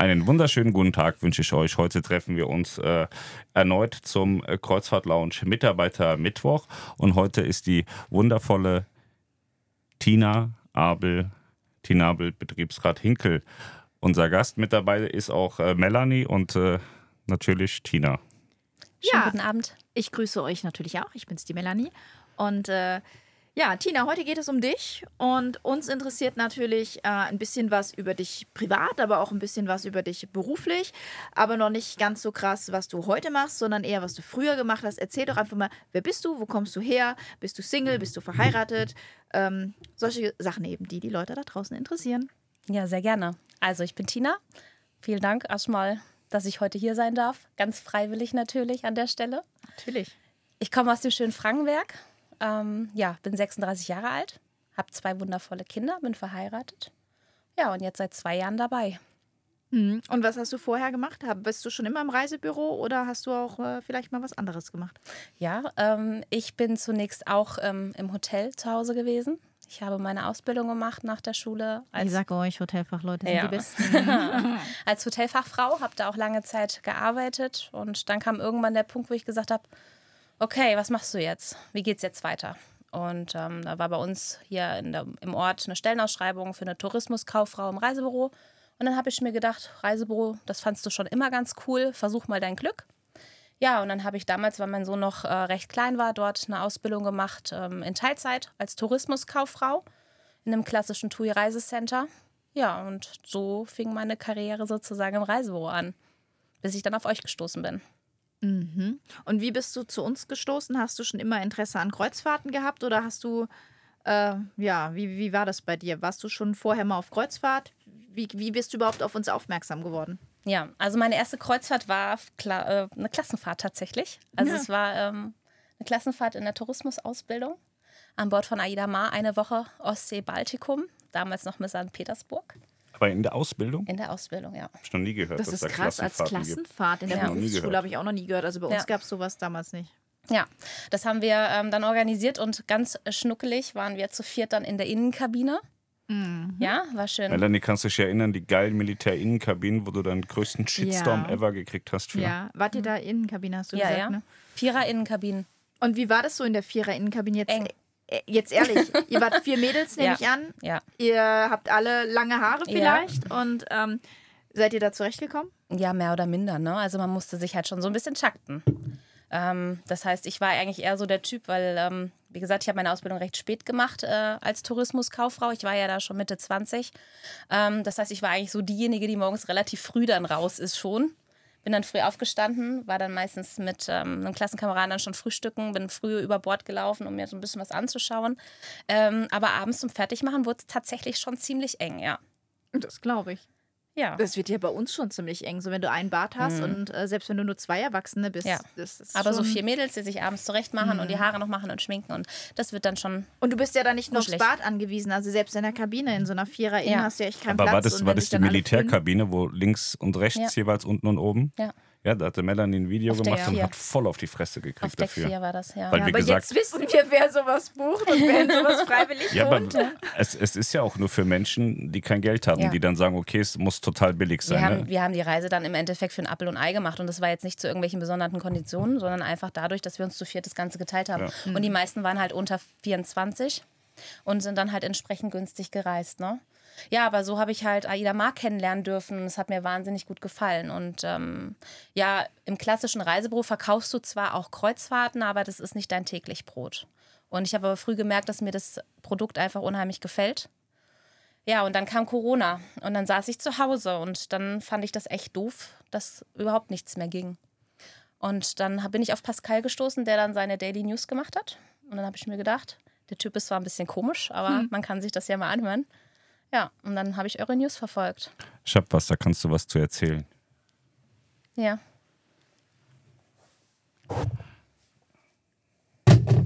Einen wunderschönen guten Tag wünsche ich euch. Heute treffen wir uns äh, erneut zum äh, Kreuzfahrt Lounge Mitarbeiter Mittwoch und heute ist die wundervolle Tina Abel, Tina Abel, Betriebsrat Hinkel. Unser Gast mit dabei ist auch äh, Melanie und äh, natürlich Tina. Schönen ja, guten Abend. Ich grüße euch natürlich auch. Ich bin's, die Melanie. Und äh, ja, Tina, heute geht es um dich und uns interessiert natürlich äh, ein bisschen was über dich privat, aber auch ein bisschen was über dich beruflich, aber noch nicht ganz so krass, was du heute machst, sondern eher, was du früher gemacht hast. Erzähl doch einfach mal, wer bist du, wo kommst du her, bist du Single, bist du verheiratet, ähm, solche Sachen eben, die die Leute da draußen interessieren. Ja, sehr gerne. Also ich bin Tina. Vielen Dank erstmal, dass ich heute hier sein darf. Ganz freiwillig natürlich an der Stelle. Natürlich. Ich komme aus dem schönen Frankenberg ähm, ja, bin 36 Jahre alt, habe zwei wundervolle Kinder, bin verheiratet. Ja, und jetzt seit zwei Jahren dabei. Mhm. Und was hast du vorher gemacht? Bist du schon immer im Reisebüro oder hast du auch äh, vielleicht mal was anderes gemacht? Ja, ähm, ich bin zunächst auch ähm, im Hotel zu Hause gewesen. Ich habe meine Ausbildung gemacht nach der Schule. Als, ich sage euch, Hotelfachleute sind ja. die Besten. als Hotelfachfrau, habe da auch lange Zeit gearbeitet. Und dann kam irgendwann der Punkt, wo ich gesagt habe, okay, was machst du jetzt? Wie geht's jetzt weiter? Und ähm, da war bei uns hier der, im Ort eine Stellenausschreibung für eine Tourismuskauffrau im Reisebüro. Und dann habe ich mir gedacht, Reisebüro, das fandst du schon immer ganz cool, versuch mal dein Glück. Ja, und dann habe ich damals, weil mein Sohn noch äh, recht klein war, dort eine Ausbildung gemacht ähm, in Teilzeit als Tourismuskauffrau in einem klassischen TUI-Reisecenter. Ja, und so fing meine Karriere sozusagen im Reisebüro an, bis ich dann auf euch gestoßen bin. Mhm. Und wie bist du zu uns gestoßen? Hast du schon immer Interesse an Kreuzfahrten gehabt oder hast du, äh, ja, wie, wie war das bei dir? Warst du schon vorher mal auf Kreuzfahrt? Wie, wie bist du überhaupt auf uns aufmerksam geworden? Ja, also meine erste Kreuzfahrt war klar, äh, eine Klassenfahrt tatsächlich. Also ja. es war ähm, eine Klassenfahrt in der Tourismusausbildung an Bord von Aida Mar, eine Woche Ostsee-Baltikum, damals noch mit St. Petersburg. Aber in der Ausbildung? In der Ausbildung, ja. Hab ich noch nie gehört. Das ist da krass, als Klassenfahrt. In der ja. Berufsschule habe ich auch noch nie gehört. Also bei uns ja. gab es sowas damals nicht. Ja, das haben wir ähm, dann organisiert und ganz schnuckelig waren wir zu viert dann in der Innenkabine. Mhm. Ja, war schön. Melanie, kannst du dich erinnern, die geilen Militärinnenkabinen, wo du deinen größten Shitstorm ja. ever gekriegt hast für? Ja, wart ihr da Innenkabine, hast du ja, gesagt, ja. ne? Vierer-Innenkabinen. Und wie war das so in der Vierer-Innenkabine jetzt? Eng. Äh, jetzt ehrlich, ihr wart vier Mädels, nehme ja. ich an. Ja. Ihr habt alle lange Haare vielleicht ja. und ähm, seid ihr da zurechtgekommen? Ja, mehr oder minder. Ne? Also man musste sich halt schon so ein bisschen takten. Ähm, das heißt, ich war eigentlich eher so der Typ, weil, ähm, wie gesagt, ich habe meine Ausbildung recht spät gemacht äh, als Tourismuskauffrau. Ich war ja da schon Mitte 20. Ähm, das heißt, ich war eigentlich so diejenige, die morgens relativ früh dann raus ist schon bin dann früh aufgestanden, war dann meistens mit ähm, einem Klassenkameraden dann schon frühstücken, bin früh über Bord gelaufen, um mir so ein bisschen was anzuschauen. Ähm, aber abends zum Fertigmachen wurde es tatsächlich schon ziemlich eng, ja. Das glaube ich. Ja. Das wird ja bei uns schon ziemlich eng. So, wenn du einen Bart hast mhm. und äh, selbst wenn du nur zwei Erwachsene bist. Ja. Aber so vier Mädels, die sich abends zurecht machen mhm. und die mhm. Haare noch machen und schminken und das wird dann schon. Und du bist ja dann nicht nur aufs Bad angewiesen. Also selbst in der Kabine, in so einer Vierer ja. hast du ja echt keinen Aber Platz. war das, war das die Militärkabine, wo links und rechts ja. jeweils unten und oben? Ja. Ja, da hatte Melanie ein Video auf gemacht und hat voll auf die Fresse gekriegt auf dafür. Deck 4 war das, ja. Weil ja aber gesagt, jetzt wissen wir, wer sowas bucht und wer sowas freiwillig ja, wohnt. Aber es, es ist ja auch nur für Menschen, die kein Geld haben, ja. die dann sagen, okay, es muss total billig sein. Wir haben, ne? wir haben die Reise dann im Endeffekt für ein Apfel und Ei gemacht und das war jetzt nicht zu irgendwelchen besonderen Konditionen, sondern einfach dadurch, dass wir uns zu viert das Ganze geteilt haben. Ja. Und die meisten waren halt unter 24 und sind dann halt entsprechend günstig gereist, ne? Ja, aber so habe ich halt Aida Mar kennenlernen dürfen. Es hat mir wahnsinnig gut gefallen. Und ähm, ja, im klassischen Reisebüro verkaufst du zwar auch Kreuzfahrten, aber das ist nicht dein täglich Brot. Und ich habe aber früh gemerkt, dass mir das Produkt einfach unheimlich gefällt. Ja, und dann kam Corona und dann saß ich zu Hause und dann fand ich das echt doof, dass überhaupt nichts mehr ging. Und dann bin ich auf Pascal gestoßen, der dann seine Daily News gemacht hat. Und dann habe ich mir gedacht, der Typ ist zwar ein bisschen komisch, aber hm. man kann sich das ja mal anhören. Ja, und dann habe ich eure News verfolgt. Ich hab was, da kannst du was zu erzählen. Ja.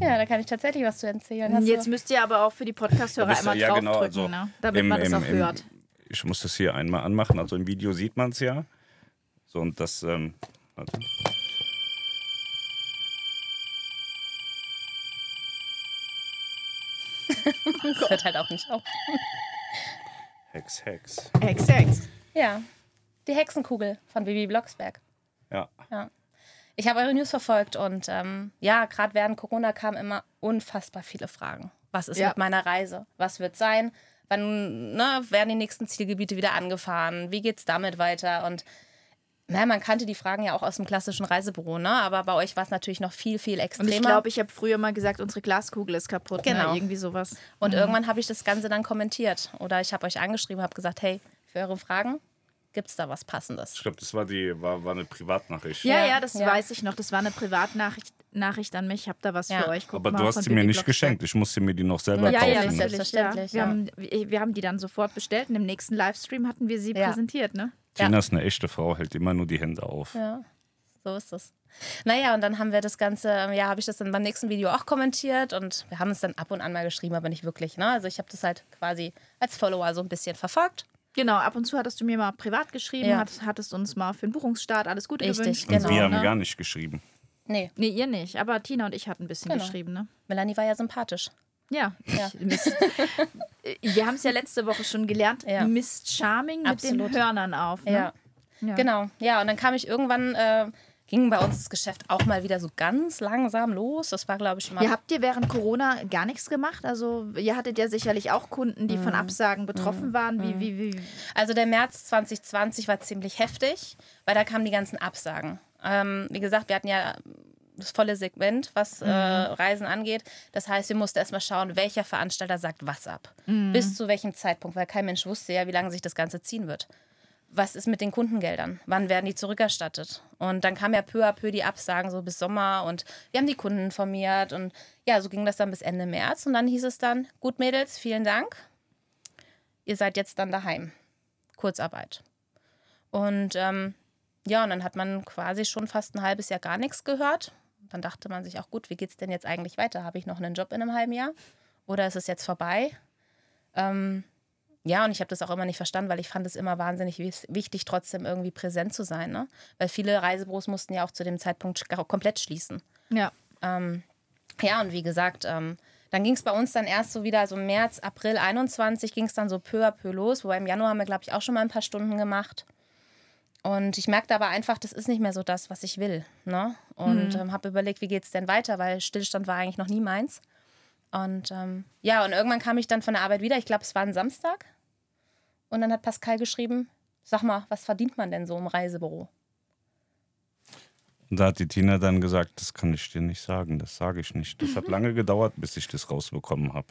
Ja, da kann ich tatsächlich was zu erzählen. Hast Jetzt müsst ihr aber auch für die Podcast-Hörer einmal ja, draufdrücken, genau, also ne? damit im, man das auch im, hört. Ich muss das hier einmal anmachen. Also im Video sieht man es ja. So, und das. Ähm, warte. das hört halt auch nicht auf. Hex, Hex. Hex, Hex. Ja. Die Hexenkugel von Bibi Blocksberg. Ja. Ja. Ich habe eure News verfolgt und ähm, ja, gerade während Corona kamen immer unfassbar viele Fragen. Was ist Ja. mit meiner Reise? Was wird sein? Wann ne, werden die nächsten Zielgebiete wieder angefahren? Wie geht es damit weiter? Und na, man kannte die Fragen ja auch aus dem klassischen Reisebüro, ne? aber bei euch war es natürlich noch viel, viel Und extremer. ich glaube, ich habe früher mal gesagt, unsere Glaskugel ist kaputt. Genau. Ne? Irgendwie sowas. Und irgendwann habe ich das Ganze dann kommentiert. Oder ich habe euch angeschrieben, habe gesagt, hey, für eure Fragen gibt es da was Passendes. Ich glaube, das war, die, war, war eine Privatnachricht. Ja, Ja, ja, das ja. weiß ich noch. Das war eine Privatnachricht Nachricht an mich. Ich habe da was Ja. für euch. Guckt Aber mal du hast sie mir nicht geschenkt. Ich musste mir die noch selber Ja, kaufen. ja, ne? Selbstverständlich, Ja. Wir, ja. haben, wir wir haben die dann sofort bestellt und im nächsten Livestream hatten wir sie Ja. präsentiert. Ne? Tina ist eine echte Frau, hält immer nur die Hände auf. Ja, so ist es. Naja, und dann haben wir das Ganze, ja, habe ich das dann beim nächsten Video auch kommentiert und wir haben es dann ab und an mal geschrieben, aber nicht wirklich. Ne? Also ich habe das halt quasi als Follower so ein bisschen verfolgt. Genau, ab und zu hattest du mir mal privat geschrieben, Ja. hat, hattest uns mal für den Buchungsstart alles Gute Richtig, gewünscht. Und Genau, wir haben ne? gar nicht geschrieben. Nee, Nee, ihr nicht, aber Tina und ich hatten ein bisschen Genau. geschrieben, ne? Melanie war ja sympathisch. Ja. Ja. Miss, wir haben es ja letzte Woche schon gelernt. Ja. Miss Charming mit Absolut. den Hörnern auf. Ne? Ja. Ja. Genau, ja, und dann kam ich irgendwann, äh, ging bei uns das Geschäft auch mal wieder so ganz langsam los. Das war, glaube ich, mal. Ihr habt ihr während Corona gar nichts gemacht? Also ihr hattet ja sicherlich auch Kunden, die Mhm. von Absagen betroffen waren. Wie, wie, wie? Also der März 2020 war ziemlich heftig, weil da kamen die ganzen Absagen. Ähm, wie gesagt, wir hatten ja das volle Segment, was äh, Reisen angeht. Das heißt, wir mussten erstmal schauen, welcher Veranstalter sagt was ab. Bis zu welchem Zeitpunkt, weil kein Mensch wusste ja, wie lange sich das Ganze ziehen wird. Was ist mit den Kundengeldern? Wann werden die zurückerstattet? Und dann kam ja peu à peu die Absagen so bis Sommer und wir haben die Kunden informiert und ja, so ging das dann bis Ende März und dann hieß es dann, gut Mädels, vielen Dank. Ihr seid jetzt dann daheim. Kurzarbeit. Und ähm, ja, und dann hat man quasi schon fast ein halbes Jahr gar nichts gehört. Dann dachte man sich auch, gut, wie geht es denn jetzt eigentlich weiter? Habe ich noch einen Job in einem halben Jahr? Oder ist es jetzt vorbei? Ähm, ja, und ich habe das auch immer nicht verstanden, weil ich fand es immer wahnsinnig wichtig, trotzdem irgendwie präsent zu sein. Ne? Weil viele Reisebüros mussten ja auch zu dem Zeitpunkt komplett schließen. Ja. Ähm, ja, und wie gesagt, ähm, dann ging es bei uns dann erst so wieder, also März, April 21 ging es dann so peu à peu los. Wobei im Januar haben wir, glaube ich, auch schon mal ein paar Stunden gemacht. Und ich merkte aber einfach, das ist nicht mehr so das, was ich will. Ne? Und ähm, habe überlegt, wie geht es denn weiter, weil Stillstand war eigentlich noch nie meins. Und ähm, ja, und irgendwann kam ich dann von der Arbeit wieder. Ich glaube, es war ein Samstag. Und dann hat Pascal geschrieben: Sag mal, was verdient man denn so im Reisebüro? Und da hat die Tina dann gesagt, das kann ich dir nicht sagen, das sage ich nicht. Das hat lange gedauert, bis ich das rausbekommen habe.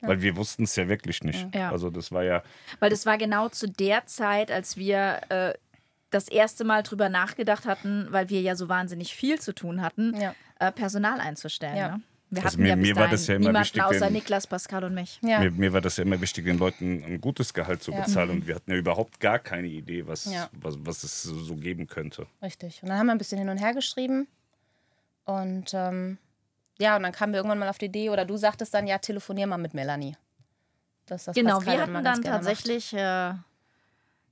Weil wir wussten es ja wirklich nicht. Ja. Also das war ja, Weil das war genau zu der Zeit, als wir äh, das erste Mal drüber nachgedacht hatten, weil wir ja so wahnsinnig viel zu tun hatten, Ja. äh, Personal einzustellen. Ja. Ne? Wir Also hatten mir- ja mir war das ja immer wichtig, außer den- Niklas, Pascal und mich. Ja. mir, mir war das ja immer wichtig, den Leuten ein gutes Gehalt zu Ja. bezahlen. Und wir hatten ja überhaupt gar keine Idee, was, Ja. was, was es so geben könnte. Richtig. Und dann haben wir ein bisschen hin und her geschrieben. Und ähm, ja, und dann kamen wir irgendwann mal auf die Idee, oder du sagtest dann, ja, telefonier mal mit Melanie. Das, das Genau, Pascal wir hatten dann tatsächlich, äh,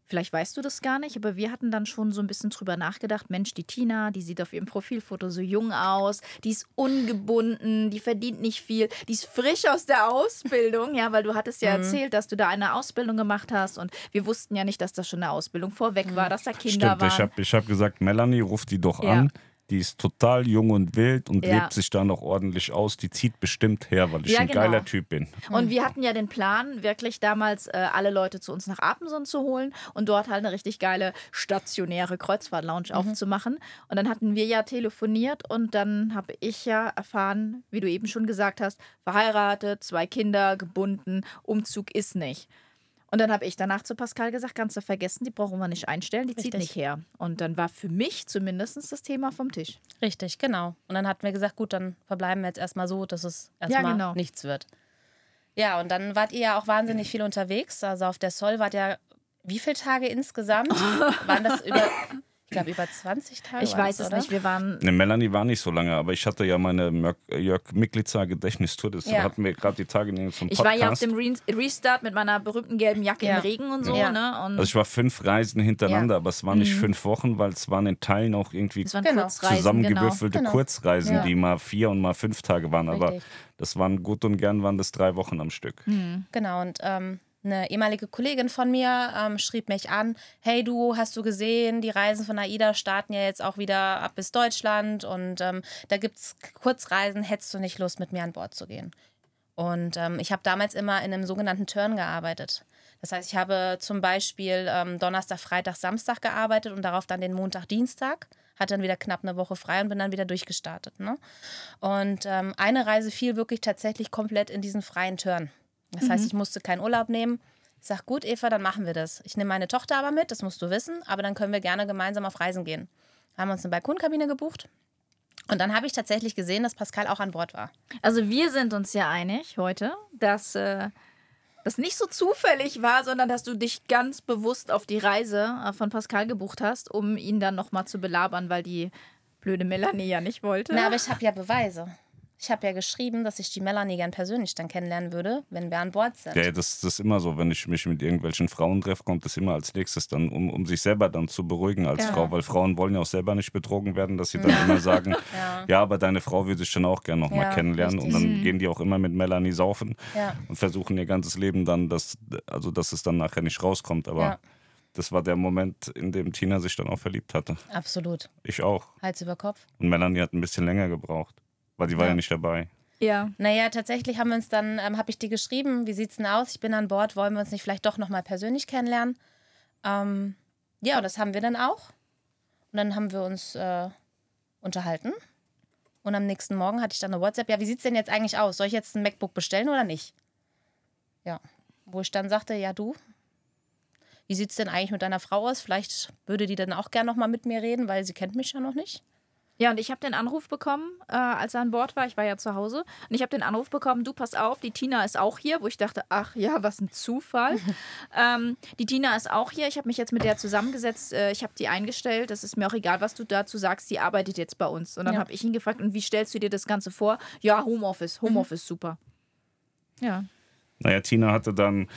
vielleicht weißt du das gar nicht, aber wir hatten dann schon so ein bisschen drüber nachgedacht, Mensch, die Tina, die sieht auf ihrem Profilfoto so jung aus, die ist ungebunden, die verdient nicht viel, die ist frisch aus der Ausbildung, ja, weil du hattest Mhm. ja erzählt, dass du da eine Ausbildung gemacht hast und wir wussten ja nicht, dass das schon eine Ausbildung vorweg war, dass da Kinder Stimmt, ich waren. habe ich hab gesagt, Melanie, ruf die doch Ja. an. Die ist total jung und wild und Ja. lebt sich da noch ordentlich aus. Die zieht bestimmt her, weil ich Ja, ein genau. geiler Typ bin. Und wir hatten ja den Plan, wirklich damals äh, alle Leute zu uns nach Apenson zu holen und dort halt eine richtig geile stationäre Kreuzfahrt-Lounge aufzumachen. Und dann hatten wir ja telefoniert und dann habe ich ja erfahren, wie du eben schon gesagt hast, verheiratet, zwei Kinder, gebunden, Umzug ist nicht. Und dann habe ich danach zu Pascal gesagt, kannst du vergessen, die brauchen wir nicht einstellen, die zieht Richtig. nicht her. Und dann war für mich zumindest das Thema vom Tisch. Richtig, genau. Und dann hatten wir gesagt, gut, dann verbleiben wir jetzt erstmal so, dass es erstmal genau. nichts wird. Ja, und dann wart ihr ja auch wahnsinnig viel unterwegs. Also auf der Sol wart ihr, wie viele Tage insgesamt? Waren das über, ich glaube, über 20 Tage? Ich weiß es oder? nicht, wir waren Ne, Melanie war nicht so lange, aber ich hatte ja meine Mörk- Jörg Miklitzer Gedächtnistour. Das Ja. hatten wir gerade die Tage in zum Ich Podcast. war ja auf dem Re Restart mit meiner berühmten gelben Jacke Ja. im Regen und so, Ja. ne? Und also ich war fünf Reisen hintereinander, Ja. aber es waren nicht fünf Wochen, weil es waren in Teilen auch irgendwie Genau. Kurzreisen, zusammengewürfelte Genau. Kurzreisen, Ja. die mal vier und mal fünf Tage waren. Aber Richtig. das waren gut und gern waren das drei Wochen am Stück. Mhm. Genau, und ähm, eine ehemalige Kollegin von mir ähm, schrieb mich an, hey du, hast du gesehen, die Reisen von AIDA starten ja jetzt auch wieder ab bis Deutschland und ähm, da gibt es Kurzreisen, hättest du nicht Lust, mit mir an Bord zu gehen? Und ähm, ich habe damals immer in einem sogenannten Turn gearbeitet. Das heißt, ich habe zum Beispiel ähm, Donnerstag, Freitag, Samstag gearbeitet und darauf dann den Montag, Dienstag. Hatte dann wieder knapp eine Woche frei und bin dann wieder durchgestartet. Ne? Und ähm, eine Reise fiel wirklich tatsächlich komplett in diesen freien Turn. Das mhm. heißt, ich musste keinen Urlaub nehmen. Ich sage, gut, Eva, dann machen wir das. Ich nehme meine Tochter aber mit, das musst du wissen, aber dann können wir gerne gemeinsam auf Reisen gehen. Haben uns eine Balkonkabine gebucht. Und dann habe ich tatsächlich gesehen, dass Pascal auch an Bord war. Also wir sind uns ja einig heute, dass äh, das nicht so zufällig war, sondern dass du dich ganz bewusst auf die Reise äh, von Pascal gebucht hast, um ihn dann nochmal zu belabern, weil die blöde Melanie ja nicht wollte. Na, aber ich habe ja Beweise. Ich habe ja geschrieben, dass ich die Melanie gern persönlich dann kennenlernen würde, wenn wir an Bord sind. Ja, das, das ist immer so. Wenn ich mich mit irgendwelchen Frauen treffe, kommt das immer als nächstes dann, um, um sich selber dann zu beruhigen als ja. Frau. Weil Frauen wollen ja auch selber nicht betrogen werden, dass sie dann ja. immer sagen, ja. ja. aber deine Frau würde ich schon auch gern nochmal ja, kennenlernen. Richtig. Und dann mhm. gehen die auch immer mit Melanie saufen und versuchen ihr ganzes Leben dann, dass, also dass es dann nachher nicht rauskommt. Aber das war der Moment, in dem Tina sich dann auch verliebt hatte. Absolut. Ich auch. Hals über Kopf. Und Melanie hat ein bisschen länger gebraucht. Weil sie war ja, nicht dabei. Ja. Naja, tatsächlich haben wir uns dann, ähm, habe ich dir geschrieben, wie sieht's denn aus? Ich bin an Bord, wollen wir uns nicht vielleicht doch nochmal persönlich kennenlernen? Ähm, ja, und das haben wir dann auch. Und dann haben wir uns äh, unterhalten. Und am nächsten Morgen hatte ich dann eine WhatsApp. Ja, wie sieht's denn jetzt eigentlich aus? Soll ich jetzt ein MacBook bestellen oder nicht? Ja. Wo ich dann sagte, ja, du, wie sieht's denn eigentlich mit deiner Frau aus? Vielleicht würde die dann auch gern nochmal mit mir reden, weil sie kennt mich ja noch nicht. Ja, und ich habe den Anruf bekommen, äh, als er an Bord war. Ich war ja zu Hause. Und ich habe den Anruf bekommen, du pass auf, die Tina ist auch hier, wo ich dachte, ach ja, was ein Zufall. ähm, die Tina ist auch hier. Ich habe mich jetzt mit der zusammengesetzt. Äh, ich habe die eingestellt. Das ist mir auch egal, was du dazu sagst. Die arbeitet jetzt bei uns. Und dann ja. habe ich ihn gefragt, und wie stellst du dir das Ganze vor? Ja, Homeoffice. Homeoffice, mhm. super. Ja. Naja, Tina hatte dann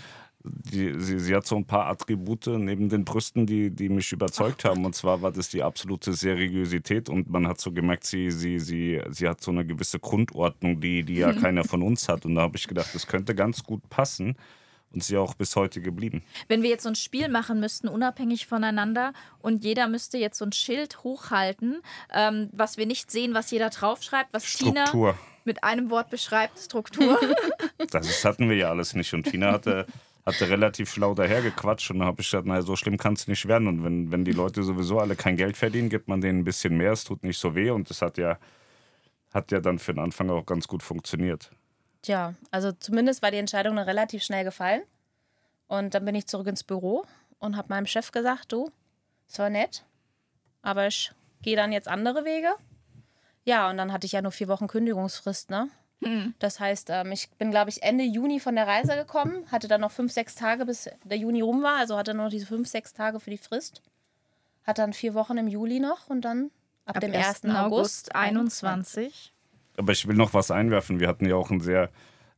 die, sie, sie, hat so ein paar Attribute neben den Brüsten, die, die mich überzeugt haben. Und zwar war das die absolute Seriosität und man hat so gemerkt, sie, sie, sie, sie hat so eine gewisse Grundordnung, die, die ja keiner von uns hat. Und da habe ich gedacht, das könnte ganz gut passen und sie auch bis heute geblieben. Wenn wir jetzt so ein Spiel machen müssten, unabhängig voneinander, und jeder müsste jetzt so ein Schild hochhalten, ähm, was wir nicht sehen, was jeder draufschreibt, was Struktur. Tina mit einem Wort beschreibt, Struktur. das hatten wir ja alles nicht. Und Tina hatte hatte relativ schlau dahergequatscht und dann habe ich gesagt, naja, so schlimm kann es nicht werden. Und wenn, wenn die Leute sowieso alle kein Geld verdienen, gibt man denen ein bisschen mehr, es tut nicht so weh und das hat ja, hat ja dann für den Anfang auch ganz gut funktioniert. Tja, also zumindest war die Entscheidung dann relativ schnell gefallen. Und dann bin ich zurück ins Büro und habe meinem Chef gesagt, du, es war nett, aber ich gehe dann jetzt andere Wege. Ja, und dann hatte ich ja nur vier Wochen Kündigungsfrist, ne? Mhm. Das heißt, ähm, ich bin, glaube ich, Ende Juni von der Reise gekommen, hatte dann noch fünf, sechs Tage, bis der Juni rum war, also hatte noch diese fünf, sechs Tage für die Frist. Hat dann vier Wochen im Juli noch und dann ab, ab dem 1. August 21. Aber ich will noch was einwerfen. Wir hatten ja auch ein sehr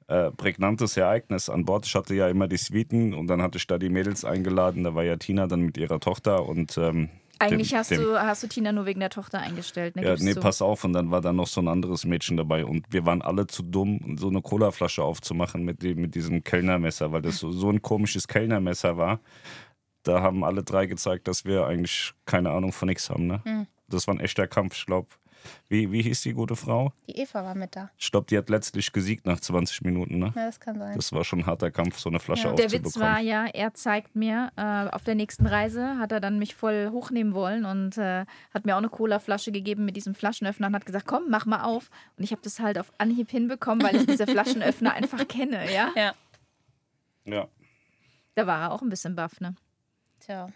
äh, prägnantes Ereignis an Bord. Ich hatte ja immer die Suiten und dann hatte ich da die Mädels eingeladen. Da war ja Tina dann mit ihrer Tochter und ähm, eigentlich dem, hast, dem, du, hast du Tina nur wegen der Tochter eingestellt. Ne? Ja, nee, so. pass auf. Und dann war da noch so ein anderes Mädchen dabei. Und wir waren alle zu dumm, so eine Colaflasche aufzumachen mit, dem, mit diesem Kellnermesser, weil das so, so ein komisches Kellnermesser war. Da haben alle drei gezeigt, dass wir eigentlich keine Ahnung von nichts haben. Ne? Mhm. Das war ein echter Kampf, ich glaube. Wie, wie hieß die gute Frau? Die Eva war mit da. Ich glaube, die hat letztlich gesiegt nach 20 Minuten, ne? Ja, das kann sein. Das war schon ein harter Kampf, so eine Flasche ja. aufzubekommen. Der Witz war ja, er zeigt mir, äh, auf der nächsten Reise hat er dann mich voll hochnehmen wollen und äh, hat mir auch eine Cola-Flasche gegeben mit diesem Flaschenöffner und hat gesagt, komm, mach mal auf. Und ich habe das halt auf Anhieb hinbekommen, weil ich diese Flaschenöffner einfach kenne, ja? Ja. Ja. Da war er auch ein bisschen baff, ne? Tja.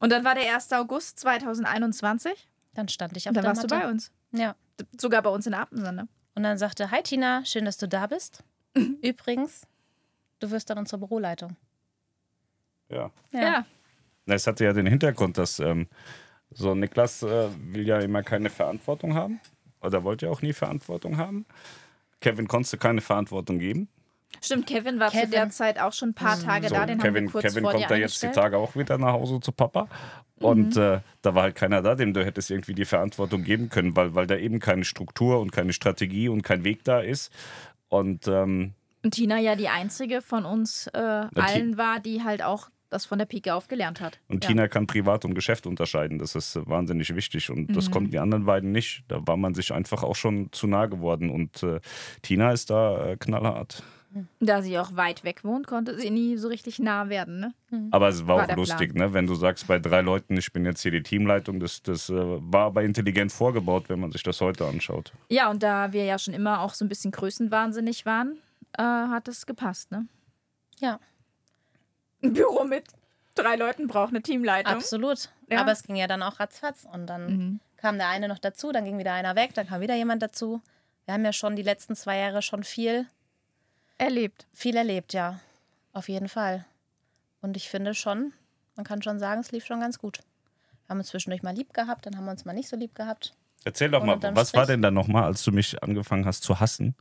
Und dann war der 1. August 2021. Dann stand ich auf und dann der warst Matte. du bei uns. Ja. Sogar bei uns in der Abendsonne. Und dann sagte, hi Tina, schön, dass du da bist. Übrigens, du wirst dann unsere Büroleitung. Ja. Ja. ja. Es hatte ja den Hintergrund, dass ähm, so Niklas äh, will ja immer keine Verantwortung haben. Oder wollte ja auch nie Verantwortung haben. Kevin konnte keine Verantwortung geben. Stimmt, Kevin war Kevin. zu der Zeit auch schon ein paar Tage so, da. Den Kevin, haben wir kurz Kevin vor kommt da jetzt die Tage auch wieder nach Hause zu Papa. Und mhm. äh, da war halt keiner da, dem du hättest irgendwie die Verantwortung geben können, weil, weil da eben keine Struktur und keine Strategie und kein Weg da ist. Und ähm, Und Tina ja die einzige von uns äh, allen war, die halt auch das von der Pike auf gelernt hat. Und ja. Tina kann Privat und Geschäft unterscheiden. Das ist wahnsinnig wichtig. Und mhm. das konnten die anderen beiden nicht. Da war man sich einfach auch schon zu nah geworden. Und äh, Tina ist da äh, knallhart. Da sie auch weit weg wohnt, konnte sie nie so richtig nah werden. Ne? Mhm. Aber es war, war auch lustig, ne? wenn du sagst, bei drei Leuten, ich bin jetzt hier die Teamleitung, das, das äh, war aber intelligent vorgebaut, wenn man sich das heute anschaut. Ja, und da wir ja schon immer auch so ein bisschen größenwahnsinnig waren, äh, hat es gepasst. Ne? Ja. Ein Büro mit drei Leuten braucht eine Teamleitung. Absolut. Ja. Aber es ging ja dann auch ratzfatz. Und dann mhm. kam der eine noch dazu, dann ging wieder einer weg, dann kam wieder jemand dazu. Wir haben ja schon die letzten zwei Jahre schon viel erlebt. Viel erlebt, ja. Auf jeden Fall. Und ich finde schon, man kann schon sagen, es lief schon ganz gut. Wir haben uns zwischendurch mal lieb gehabt, dann haben wir uns mal nicht so lieb gehabt. Erzähl doch mal, was war denn da nochmal, als du mich angefangen hast zu hassen?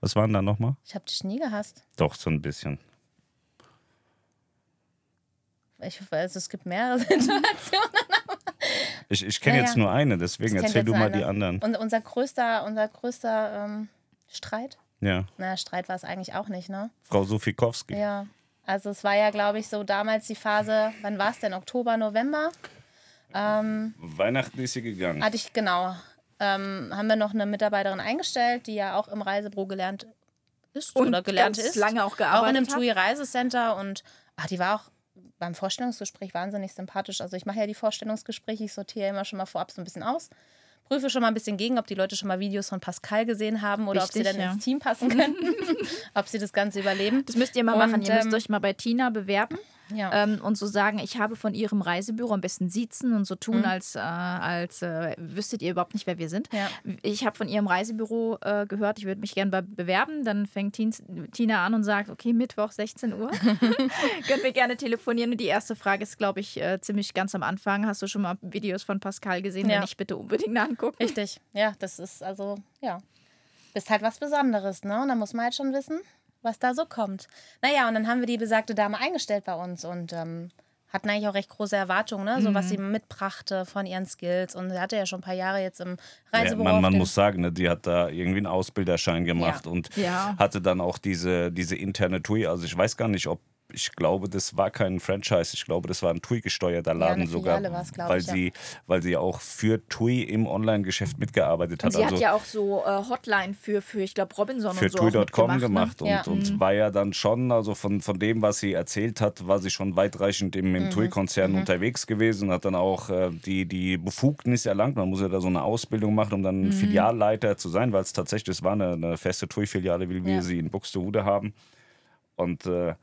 Was waren da nochmal? Ich habe dich nie gehasst. Doch, so ein bisschen. Ich weiß, es gibt mehrere Situationen. ich ich kenne naja. jetzt nur eine, deswegen erzähl du mal eine. die anderen. Und unser größter, unser größter ähm, Streit. Ja. Na, Streit war es eigentlich auch nicht, ne? Frau Sofikowski. Ja. Also es war ja, glaube ich, so damals die Phase, wann war es denn? Oktober, November? Ähm, Weihnachten ist sie gegangen. Hatte ich, genau. Ähm, haben wir noch eine Mitarbeiterin eingestellt, die ja auch im Reisebüro gelernt ist und oder gelernt ganz ist. lange auch gearbeitet Auch in einem TUI Reisecenter und ach, die war auch beim Vorstellungsgespräch wahnsinnig sympathisch. Also ich mache ja die Vorstellungsgespräche, ich sortiere immer schon mal vorab so ein bisschen aus. Prüfe schon mal ein bisschen gegen, ob die Leute schon mal Videos von Pascal gesehen haben oder Wichtig, ob sie dann ja. ins Team passen könnten, ob sie das Ganze überleben. Das müsst ihr mal und, machen. Ihr müsst ähm, euch mal bei Tina bewerben ja. ähm, und so sagen, ich habe von ihrem Reisebüro am besten siezen und so tun, mhm. als, äh, als äh, wüsstet ihr überhaupt nicht, wer wir sind. Ja. Ich habe von ihrem Reisebüro äh, gehört, ich würde mich gerne bewerben. Dann fängt Tina an und sagt, okay, Mittwoch 16 Uhr. Können wir gerne telefonieren. Und die erste Frage ist, glaube ich, äh, ziemlich ganz am Anfang. Hast du schon mal Videos von Pascal gesehen? Ja. Wenn nicht, bitte unbedingt angucken. Richtig, ja, das ist also, ja. Bist halt was Besonderes, ne? Und da muss man halt schon wissen, was da so kommt. Naja, und dann haben wir die besagte Dame eingestellt bei uns und ähm, hatten eigentlich auch recht große Erwartungen, ne? so mhm. was sie mitbrachte von ihren Skills. Und sie hatte ja schon ein paar Jahre jetzt im Reisebüro. Ja, man, man muss sagen, ne, die hat da irgendwie einen Ausbilderschein gemacht ja. und ja. hatte dann auch diese, diese interne TUI. Also ich weiß gar nicht, ob ich glaube, das war kein Franchise, ich glaube, das war ein TUI-gesteuerter Laden ja, sogar, weil, ich, sie, ja. weil sie auch für TUI im Online-Geschäft mitgearbeitet hat. Und sie also hat ja auch so äh, Hotline für, für ich glaube, Robinson für und so TUI.com gemacht, gemacht ne? und, und mhm. war ja dann schon, also von, von dem, was sie erzählt hat, war sie schon weitreichend im, im mhm. TUI-Konzern mhm. unterwegs gewesen, hat dann auch äh, die, die Befugnis erlangt, man muss ja da so eine Ausbildung machen, um dann mhm. Filialleiter zu sein, weil es tatsächlich, es war eine, eine feste TUI-Filiale, wie wir ja. sie in Buxtehude haben und äh,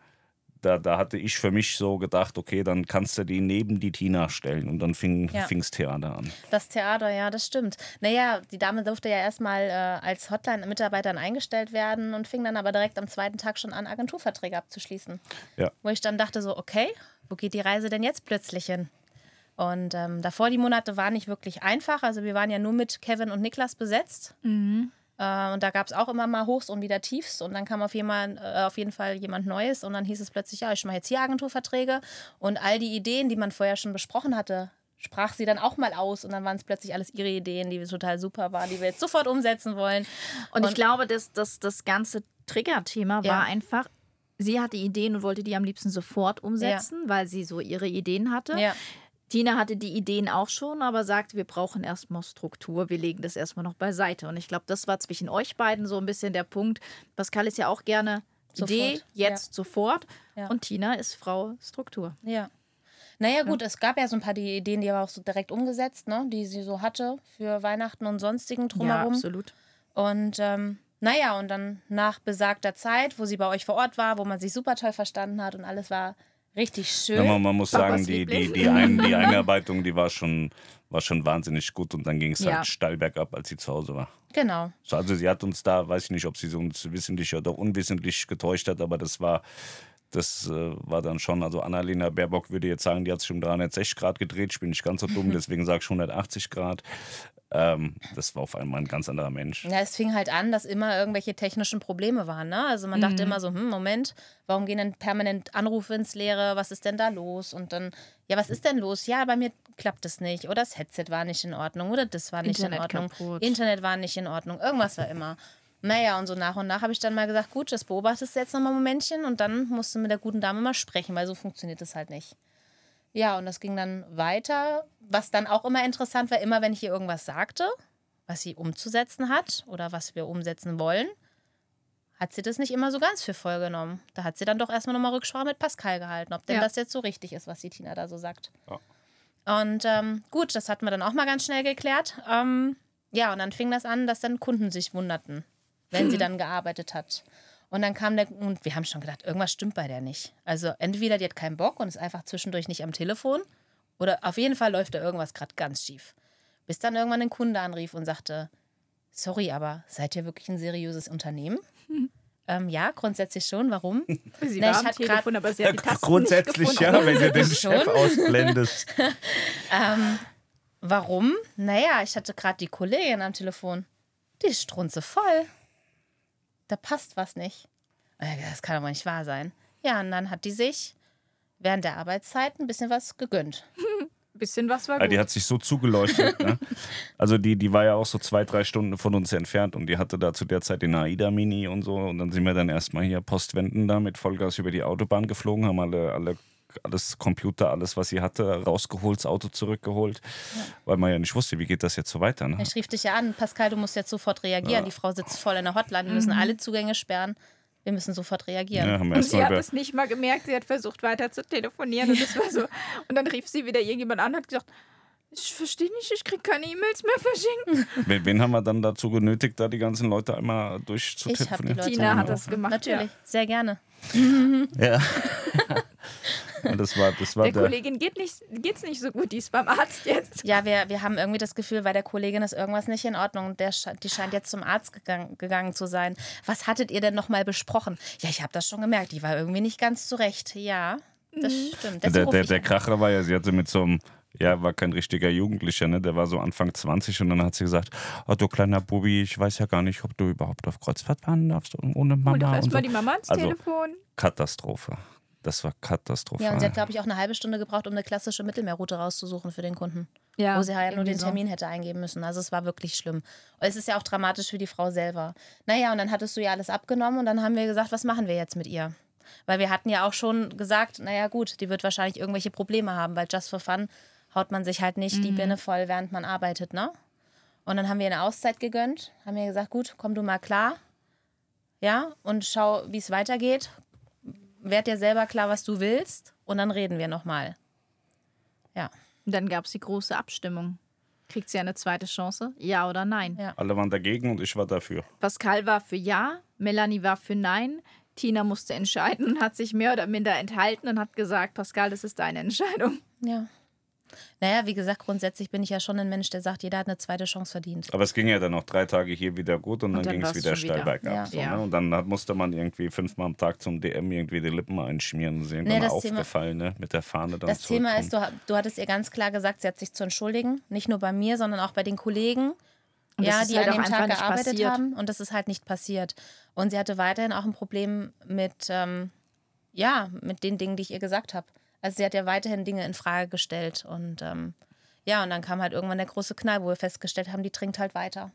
da, da hatte ich für mich so gedacht, okay, dann kannst du die neben die Tina stellen. Und dann fing ja. das Theater an. Das Theater, ja, das stimmt. Naja, die Dame durfte ja erstmal äh, als Hotline-Mitarbeiterin eingestellt werden und fing dann aber direkt am zweiten Tag schon an, Agenturverträge abzuschließen. Ja. Wo ich dann dachte so, okay, wo geht die Reise denn jetzt plötzlich hin? Und ähm, davor die Monate waren nicht wirklich einfach. Also wir waren ja nur mit Kevin und Niklas besetzt. Mhm. Äh, und da gab es auch immer mal Hochs und wieder Tiefs. Und dann kam auf, jemand, äh, auf jeden Fall jemand Neues. Und dann hieß es plötzlich, ja, ich mache jetzt hier Agenturverträge. Und all die Ideen, die man vorher schon besprochen hatte, sprach sie dann auch mal aus. Und dann waren es plötzlich alles ihre Ideen, die total super waren, die wir jetzt sofort umsetzen wollen. Und, und ich glaube, dass, dass das ganze Triggerthema ja. war einfach, sie hatte Ideen und wollte die am liebsten sofort umsetzen, ja. weil sie so ihre Ideen hatte. Ja. Tina hatte die Ideen auch schon, aber sagte, wir brauchen erstmal Struktur, wir legen das erstmal noch beiseite. Und ich glaube, das war zwischen euch beiden so ein bisschen der Punkt. Pascal ist ja auch gerne sofort. Idee, jetzt, ja. sofort. Ja. Und Tina ist Frau Struktur. Ja. Naja, gut, ja. es gab ja so ein paar die Ideen, die aber auch so direkt umgesetzt, ne? die sie so hatte für Weihnachten und sonstigen drumherum. Ja, absolut. Und ähm, naja, und dann nach besagter Zeit, wo sie bei euch vor Ort war, wo man sich super toll verstanden hat und alles war Richtig schön. Ja, man, man, muss sagen, die, die, die, Ein, die Einarbeitung, die war schon, war schon wahnsinnig gut und dann ging es ja. halt steil bergab, als sie zu Hause war. Genau. Also sie hat uns da, weiß ich nicht, ob sie uns wissentlich oder unwissentlich getäuscht hat, aber das war, das äh, war dann schon, also Annalena Baerbock würde jetzt sagen, die hat sich um 360 Grad gedreht, ich bin nicht ganz so dumm, deswegen sage ich 180 Grad. Ähm, das war auf einmal ein ganz anderer Mensch. Ja, es fing halt an, dass immer irgendwelche technischen Probleme waren. Ne? Also man mhm. dachte immer so, hm, Moment, warum gehen denn permanent Anrufe ins Leere? Was ist denn da los? Und dann, ja, was ist denn los? Ja, bei mir klappt es nicht. Oder das Headset war nicht in Ordnung. Oder das war nicht Internet in Ordnung. Kaputt. Internet war nicht in Ordnung. Irgendwas war immer. Naja, und so nach und nach habe ich dann mal gesagt, gut, das beobachtest du jetzt noch mal ein Momentchen und dann musst du mit der guten Dame mal sprechen, weil so funktioniert es halt nicht. Ja, und das ging dann weiter, was dann auch immer interessant war, immer wenn ich ihr irgendwas sagte, was sie umzusetzen hat oder was wir umsetzen wollen, hat sie das nicht immer so ganz für voll genommen. Da hat sie dann doch erstmal nochmal Rücksprache mit Pascal gehalten, ob denn Ja. das jetzt so richtig ist, was die Tina da so sagt. Ja. Und ähm, gut, das hatten wir dann auch mal ganz schnell geklärt. Ähm, ja, und dann fing das an, dass dann Kunden sich wunderten, wenn sie dann gearbeitet hat. Und dann kam der, und wir haben schon gedacht, irgendwas stimmt bei der nicht. Also entweder die hat keinen Bock und ist einfach zwischendurch nicht am Telefon, oder auf jeden Fall läuft da irgendwas gerade ganz schief. Bis dann irgendwann ein Kunde anrief und sagte, sorry, aber seid ihr wirklich ein seriöses Unternehmen? Ähm, ja, grundsätzlich schon. Warum? Sie Na, war ich am Telefon, grad- aber sie hat die Tasten Grundsätzlich nicht ja, gefunden. wenn du den Schon. Chef ausblendest. Ähm, warum? Naja, ich hatte gerade die Kollegin am Telefon. Die ist strunze voll. Da passt was nicht. Das kann aber nicht wahr sein. Ja, und dann hat die sich während der Arbeitszeit ein bisschen was gegönnt. Bisschen was war Ja, gut. die hat sich so zugeleuchtet. ne? Also die, die war ja auch so zwei, drei Stunden von uns entfernt und die hatte da zu der Zeit den AIDA Mini und so. Und dann sind wir dann erstmal hier Postwenden da mit Vollgas über die Autobahn geflogen, haben alle, alle alles Computer, alles, was sie hatte, rausgeholt, das Auto zurückgeholt, weil man ja nicht wusste, wie geht das jetzt so weiter. Ne? Ich rief dich ja an, Pascal, du musst jetzt sofort rereagieren. Die Frau sitzt voll in der Hotline. Wir müssen alle Zugänge sperren. Wir müssen sofort reagieren. Ja, und sie hat es nicht mal gemerkt. Sie hat versucht, weiter zu telefonieren. Und, das war so. und dann rief sie wieder irgendjemand an und hat gesagt, ich verstehe nicht, ich kriege keine E-Mails mehr verschenkt. wen, wen haben wir dann dazu genötigt, da die ganzen Leute einmal Ich habe die? Leute Tina hat das gemacht. Natürlich, sehr gerne. Ja. Und das war, das war Der der, Kollegin geht nicht, geht's nicht so gut, die ist beim Arzt jetzt. Ja, wir, wir haben irgendwie das Gefühl, bei der Kollegin ist irgendwas nicht in Ordnung. Der, die scheint jetzt zum Arzt gegangen, gegangen zu sein. Was hattet ihr denn nochmal besprochen? Ja, ich habe das schon gemerkt. Die war irgendwie nicht ganz zurecht. Ja, das stimmt. Deswegen der, der, der. Kracher war ja, sie hatte mit so einem, ja, war kein richtiger Jugendlicher, ne? Der war so Anfang 20 und dann hat sie gesagt, oh du kleiner Bubi, ich weiß ja gar nicht, ob du überhaupt auf Kreuzfahrt fahren darfst ohne Mama. Hol doch und erstmal so. die Mama ans Also, Telefon. Katastrophe. Das war katastrophal. Ja, und sie hat, glaube ich, auch eine halbe Stunde gebraucht, um eine klassische Mittelmeerroute rauszusuchen für den Kunden. Ja, wo sie halt nur den so. Termin hätte eingeben müssen. Also es war wirklich schlimm. Und es ist ja auch dramatisch für die Frau selber. Naja, und dann hattest du ja alles abgenommen und dann haben wir gesagt, was machen wir jetzt mit ihr? Weil wir hatten ja auch schon gesagt, naja gut, die wird wahrscheinlich irgendwelche Probleme haben, weil just for fun haut man sich halt nicht die Birne voll, während man arbeitet, ne? Und dann haben wir eine Auszeit gegönnt, haben wir gesagt, gut, komm du mal klar, ja, und schau, wie es weitergeht. Werd dir selber klar, was du willst und dann reden wir nochmal. Ja. Und dann gab es die große Abstimmung. Kriegt sie eine zweite Chance? Ja oder nein? Ja. Alle waren dagegen und ich war dafür. Pascal war für Ja, Melanie war für Nein. Tina musste entscheiden und hat sich mehr oder minder enthalten und hat gesagt, Pascal, das ist deine Entscheidung. Ja. Naja, wie gesagt, grundsätzlich bin ich ja schon ein Mensch, der sagt, jeder hat eine zweite Chance verdient. Aber es ging ja dann noch drei Tage hier wieder gut und, Und dann, dann ging es wieder steil wieder. bergab. Ja. So, Ja. ne? Und dann hat, musste man irgendwie fünfmal am Tag zum DM irgendwie die Lippen einschmieren. Ist irgendwann Nee, das Thema- aufgefallen, ne? mit der Fahne dann Das Thema ist, du, du hattest ihr ganz klar gesagt, sie hat sich zu entschuldigen. Nicht nur bei mir, sondern auch bei den Kollegen, Und ja, die halt an dem Tag gearbeitet passiert. haben. Und das ist halt nicht passiert. Und sie hatte weiterhin auch ein Problem mit, ähm, ja, mit den Dingen, die ich ihr gesagt habe. Also sie hat ja weiterhin Dinge in Frage gestellt. Und ähm, ja, und dann kam halt irgendwann der große Knall, wo wir festgestellt haben, die trinkt halt weiter.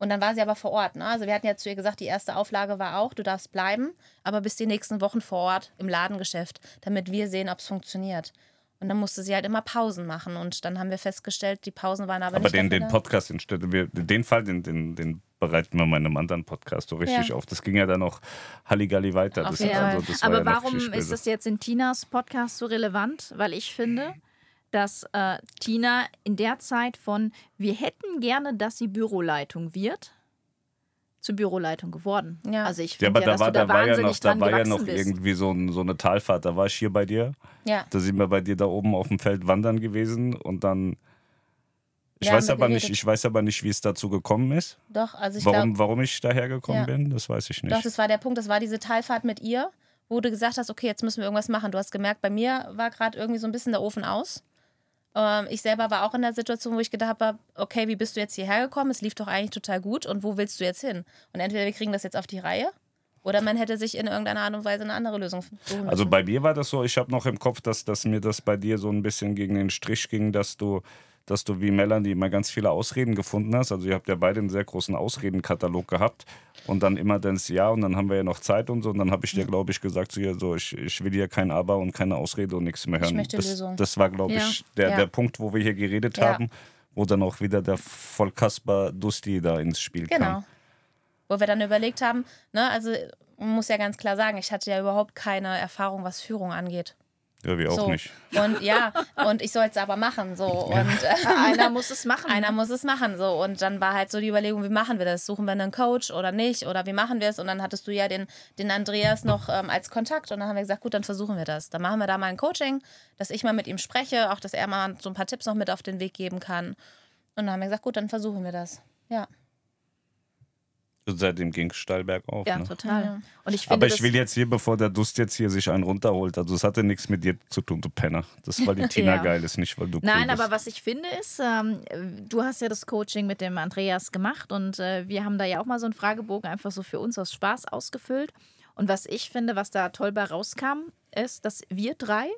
Und dann war sie aber vor Ort. Ne? Also wir hatten ja zu ihr gesagt, die erste Auflage war auch, du darfst bleiben, aber bis die nächsten Wochen vor Ort im Ladengeschäft, damit wir sehen, ob es funktioniert. Und dann musste sie halt immer Pausen machen. Und dann haben wir festgestellt, die Pausen waren aber, Aber nicht den, dafür den da. Podcast, den, stellte wir, den Fall, den, den, den bereiten wir meinem anderen Podcast so richtig Ja. auf. Das ging ja dann noch Halligalli weiter. Das, also, das war Aber ja noch warum ist das jetzt in Tinas Podcast so relevant? Weil ich finde, dass äh, Tina in der Zeit von wir hätten gerne, dass sie Büroleitung wird, zur Büroleitung geworden. Ja. Also ich Ja, finde aber ja, da war, du da da war ja wahnsinnig noch, da war ja noch bist. irgendwie so, ein, so eine Talfahrt. Da war ich hier bei dir. Ja. Da sind wir bei dir da oben auf dem Feld wandern gewesen und dann. Ich weiß, aber nicht, ich weiß aber nicht, wie es dazu gekommen ist. Doch, also ich Warum, glaube, warum ich dahergekommen Ja. bin, das weiß ich nicht. doch, das war der Punkt, das war diese Talfahrt mit ihr, wo du gesagt hast, okay, jetzt müssen wir irgendwas machen. Du hast gemerkt, bei mir war gerade irgendwie so ein bisschen der Ofen aus. Ähm, ich selber war auch in der Situation, wo ich gedacht habe, okay, wie bist du jetzt hierher gekommen? Es lief doch eigentlich total gut und wo willst du jetzt hin? Und entweder wir kriegen das jetzt auf die Reihe oder man hätte sich in irgendeiner Art und Weise eine andere Lösung suchen. Also bei mir war das so, ich habe noch im Kopf, dass, dass mir das bei dir so ein bisschen gegen den Strich ging, dass du, dass du wie Melanie immer ganz viele Ausreden gefunden hast. Also ihr habt ja beide einen sehr großen Ausredenkatalog gehabt und dann immer das Ja und dann haben wir ja noch Zeit und so. Und dann habe ich dir, glaube ich, gesagt zu ihr, so, ich, ich will hier kein Aber und keine Ausrede und nichts mehr hören. Ich möchte das, Lösung. das war, glaube ich, Ja. der, Ja. der Punkt, wo wir hier geredet Ja. haben, wo dann auch wieder der Vollkasper Dusti da ins Spiel Genau. kam. Wo wir dann überlegt haben, ne, also man muss ja ganz klar sagen, ich hatte ja überhaupt keine Erfahrung, was Führung angeht. Ja, wir auch so. nicht. Und ja, und ich soll es aber machen. So. Und äh, Einer muss es machen. einer muss es machen. So. Und dann war halt so die Überlegung, wie machen wir das? Suchen wir einen Coach oder nicht? Oder wie machen wir es? Und dann hattest du ja den, den Andreas noch ähm, als Kontakt. Und dann haben wir gesagt, gut, dann versuchen wir das. Dann machen wir da mal ein Coaching, dass ich mal mit ihm spreche, auch dass er mal so ein paar Tipps noch mit auf den Weg geben kann. Und dann haben wir gesagt, gut, dann versuchen wir das. Ja. Und seitdem ging es steil bergauf. Ja, ne? total. Ja. Und ich finde, Aber ich will jetzt hier, bevor der Dust jetzt hier sich einen runterholt, also es hatte nichts mit dir zu tun, du Penner. Das, weil die Tina Ja. geil ist, nicht weil du Nein, cool bist. aber was ich finde ist, ähm, du hast ja das Coaching mit dem Andreas gemacht und äh, wir haben da ja auch mal so einen Fragebogen einfach so für uns aus Spaß ausgefüllt. Und was ich finde, was da toll bei rauskam, ist, dass wir drei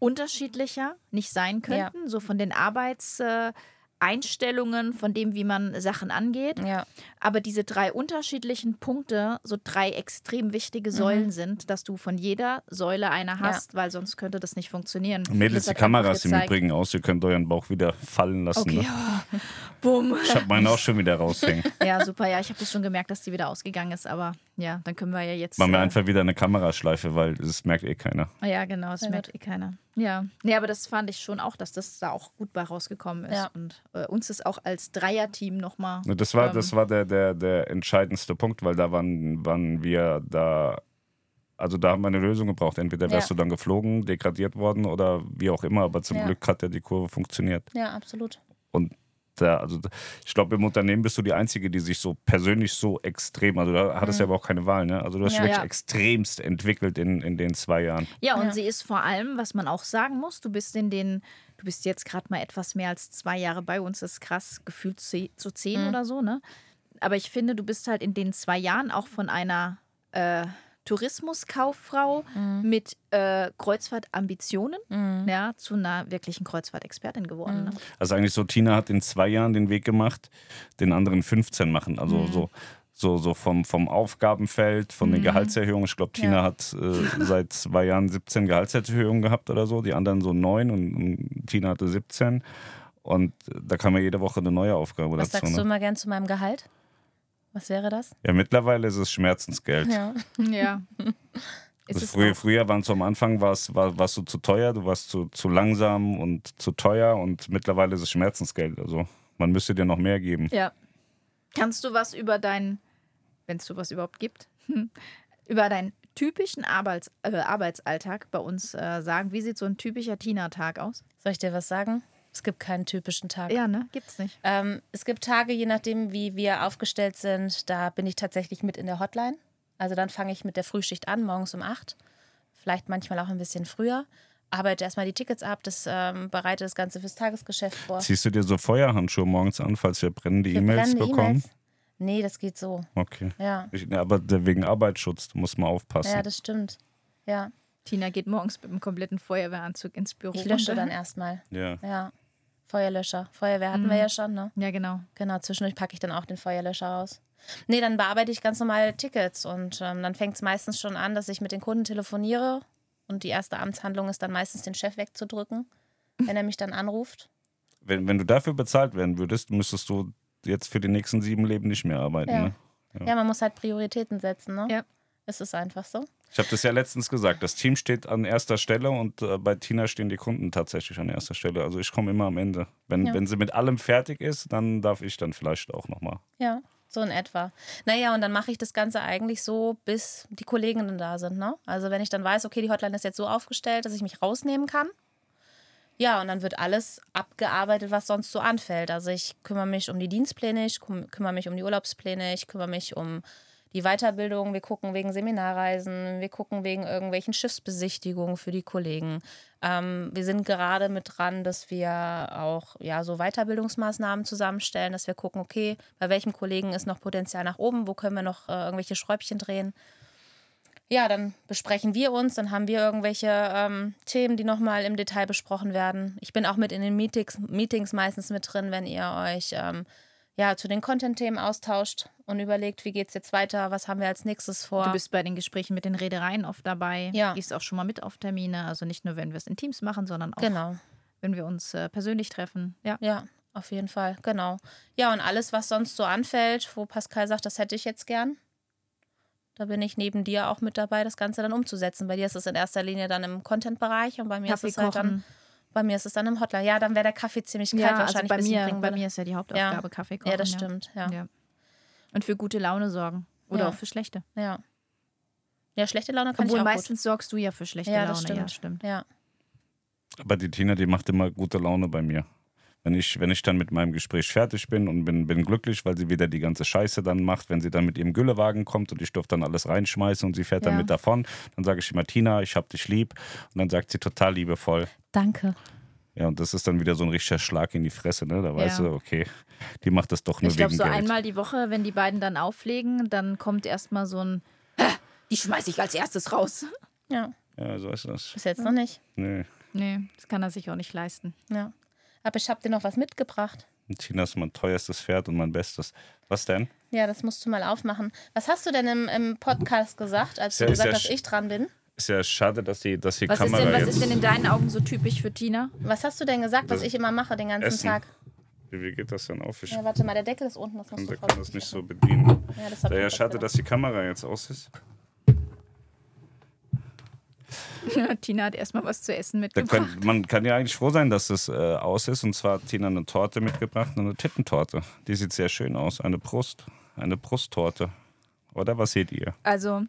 unterschiedlicher nicht sein könnten, so von den Arbeitseinstellungen, Einstellungen, von dem, wie man Sachen angeht. Ja. Aber diese drei unterschiedlichen Punkte, so drei extrem wichtige Mhm. Säulen sind, dass du von jeder Säule eine hast, weil sonst könnte das nicht funktionieren. Mädels, die Das hat Kamera einfach ist im Übrigen aus, ihr könnt euren Bauch wieder fallen lassen. Okay, Ne? ja. Bumm. Ich habe meinen auch schon wieder raushängen. Ja, super. Ja, ich habe das schon gemerkt, dass die wieder ausgegangen ist. Aber ja, dann können wir ja jetzt. Machen wir äh, einfach wieder eine Kameraschleife, weil das merkt eh keiner. ja, genau, das Sehr merkt eh keiner. Ja. Nee, aber das fand ich schon auch, dass das da auch gut bei rausgekommen ist. Ja. Und äh, uns ist auch als Dreierteam nochmal. Das war, Ähm. das war der, der, der entscheidendste Punkt, weil da waren, waren wir da. Also da haben wir eine Lösung gebraucht. Entweder wärst Ja. du dann geflogen, degradiert worden oder wie auch immer, aber zum Ja. Glück hat ja die Kurve funktioniert. ja, absolut. Und da, also ich glaube, im Unternehmen bist du die Einzige, die sich so persönlich so extrem, also da hattest du aber auch keine Wahl, ne? Also du hast dich Ja. wirklich Ja. extremst entwickelt in, in den zwei Jahren. Ja, und Ja. sie ist vor allem, was man auch sagen muss, du bist in den, du bist jetzt gerade mal etwas mehr als zwei Jahre bei uns, das ist krass, gefühlt zu zehn Mhm. oder so, ne? Aber ich finde, du bist halt in den zwei Jahren auch von einer äh, Tourismuskauffrau Mhm. mit äh, Kreuzfahrtambitionen ja, zu einer wirklichen Kreuzfahrtexpertin geworden. Ne? Also eigentlich so, Tina hat in zwei Jahren den Weg gemacht, den anderen 15 machen. Also Mhm. so, so, so vom, vom Aufgabenfeld, von Mhm. den Gehaltserhöhungen. Ich glaube, Tina hat äh, seit zwei Jahren 17 Gehaltserhöhungen gehabt oder so, die anderen so neun und, und Tina hatte 17. Und äh, da kam ja jede Woche eine neue Aufgabe Was dazu. sagst du Ne? immer gern zu meinem Gehalt? Was wäre das? Ja, mittlerweile ist es Schmerzensgeld. Ja. Ja. Ist Das es früher, früher waren es am Anfang war's, war, warst du zu teuer, du warst zu, zu langsam und zu teuer und mittlerweile ist es Schmerzensgeld. Also man müsste dir noch mehr geben. Ja. Kannst du was über deinen, wenn es sowas überhaupt gibt, über deinen typischen Arbeits, äh, Arbeitsalltag bei uns äh, sagen? Wie sieht so ein typischer Tina-Tag aus? Soll ich dir was sagen? Es gibt keinen typischen Tag. Ja, ne? Gibt's nicht. Ähm, es gibt Tage, je nachdem, wie wir aufgestellt sind, da bin ich tatsächlich mit in der Hotline. Also dann fange ich mit der Frühschicht an, morgens um 8. Vielleicht manchmal auch ein bisschen früher. Arbeite erstmal die Tickets ab, das ähm, bereite das Ganze fürs Tagesgeschäft vor. Ziehst du dir so Feuerhandschuhe morgens an, falls wir brennende E-Mails brennen bekommen? E-Mails. Nee, das geht so. Okay. Ja. Ich, aber der- wegen Arbeitsschutz, da muss man aufpassen. Ja, das stimmt. Ja. Tina geht morgens mit einem kompletten Feuerwehranzug ins Büro. Ich lösche dann erstmal. ja. Ja. Feuerlöscher. Feuerwehr hatten wir ja schon, ne? Ja, genau. Genau, zwischendurch packe ich dann auch den Feuerlöscher raus. Nee, dann bearbeite ich ganz normal Tickets und ähm, dann fängt es meistens schon an, dass ich mit den Kunden telefoniere und die erste Amtshandlung ist dann meistens den Chef wegzudrücken, wenn er mich dann anruft. Wenn, wenn du dafür bezahlt werden würdest, müsstest du jetzt für die nächsten sieben Leben nicht mehr arbeiten. Ja. Ne? Ja, man muss halt Prioritäten setzen, ne? Ja. Es ist einfach so. Ich habe das ja letztens gesagt. Das Team steht an erster Stelle und äh, bei Tina stehen die Kunden tatsächlich an erster Stelle. Also ich komme immer am Ende. Wenn, Ja. wenn sie mit allem fertig ist, dann darf ich dann vielleicht auch nochmal. Ja, so in etwa. Naja, und dann mache ich das Ganze eigentlich so, bis die Kollegen dann da sind. Ne? Also wenn ich dann weiß, okay, die Hotline ist jetzt so aufgestellt, dass ich mich rausnehmen kann. Ja, und dann wird alles abgearbeitet, was sonst so anfällt. Also ich kümmere mich um die Dienstpläne, ich küm- kümmere mich um die Urlaubspläne, ich kümmere mich um die Weiterbildung, wir gucken wegen Seminarreisen, wir gucken wegen irgendwelchen Schiffsbesichtigungen für die Kollegen. Ähm, wir sind gerade mit dran, dass wir auch ja, so Weiterbildungsmaßnahmen zusammenstellen, dass wir gucken, okay, bei welchem Kollegen ist noch Potenzial nach oben, wo können wir noch äh, irgendwelche Schräubchen drehen. ja, dann besprechen wir uns, dann haben wir irgendwelche ähm, Themen, die nochmal im Detail besprochen werden. Ich bin auch mit in den Meetings, Meetings meistens mit drin, wenn ihr euch ähm, ja, zu den Content-Themen austauscht und überlegt, wie geht es jetzt weiter, was haben wir als nächstes vor. Du bist bei den Gesprächen mit den Reedereien oft dabei. Ja. Gehst auch schon mal mit auf Termine. Also nicht nur, wenn wir es in Teams machen, sondern auch, genau. wenn wir uns äh, persönlich treffen. Ja. Ja, auf jeden Fall, genau. Ja, und alles, was sonst so anfällt, wo Pascal sagt, das hätte ich jetzt gern, da bin ich neben dir auch mit dabei, das Ganze dann umzusetzen. Bei dir ist es in erster Linie dann im Content-Bereich und bei mir Kaffee ist es halt dann. Bei mir ist es dann im Hotline. Ja, dann wäre der Kaffee ziemlich kalt Ja, also wahrscheinlich. bei ich ihn mir, bringen bei mir ist ja die Hauptaufgabe Kaffee kochen. Ja, das stimmt, ja. Ja. Und für gute Laune sorgen. Oder Ja. auch für schlechte. Ja. Ja, schlechte Laune kann Obwohl ich auch meistens sorgst du ja für schlechte Ja, Laune. das stimmt. Ja, stimmt. gut. Ja. Aber die Tina, die macht immer gute Laune bei mir. Wenn ich, wenn ich dann mit meinem Gespräch fertig bin und bin, bin glücklich, weil sie wieder die ganze Scheiße dann macht, wenn sie dann mit ihrem Güllewagen kommt und ich durfte dann alles reinschmeißen und sie fährt dann Ja. mit davon, dann sage ich immer, Tina, ich hab dich lieb. Und dann sagt sie total liebevoll. Danke. Ja, und das ist dann wieder so ein richtiger Schlag in die Fresse, ne? Da weißt Ja. du, okay, die macht das doch nur Ich glaube, wegen so Geld. einmal die Woche, wenn die beiden dann auflegen, dann kommt erstmal so ein, "Hä, die schmeiße ich als erstes raus. Ja, Ja, so ist das. bis jetzt noch nicht. Nee. Nee, das kann er sich auch nicht leisten. Ja. Aber ich habe dir noch was mitgebracht. Tina ist mein teuerstes Pferd und mein bestes. Was denn? Ja, das musst du mal aufmachen. Was hast du denn im, im Podcast gesagt, als Ja, du ist gesagt ja hast, ich dran bin? Ist ja schade, dass die, dass die Was, ist Kamera denn, was jetzt. ist denn in deinen Augen so typisch für Tina? Was hast du denn gesagt, was Das ich immer mache den ganzen Essen. Tag? Wie wie geht das denn auf? Ich Ja, warte mal, der Deckel ist unten. Das musst kann, du der kann das nicht so bedienen. Ja, das mir schade, dass die Kamera jetzt aus ist. Tina hat erstmal was zu essen Da mitgebracht. könnt, man kann ja eigentlich froh sein, dass es äh, aus ist. Und zwar hat Tina eine Torte mitgebracht, eine Tittentorte. Die sieht sehr schön aus. Eine Brust. Eine Brusttorte. Oder was seht ihr? Also,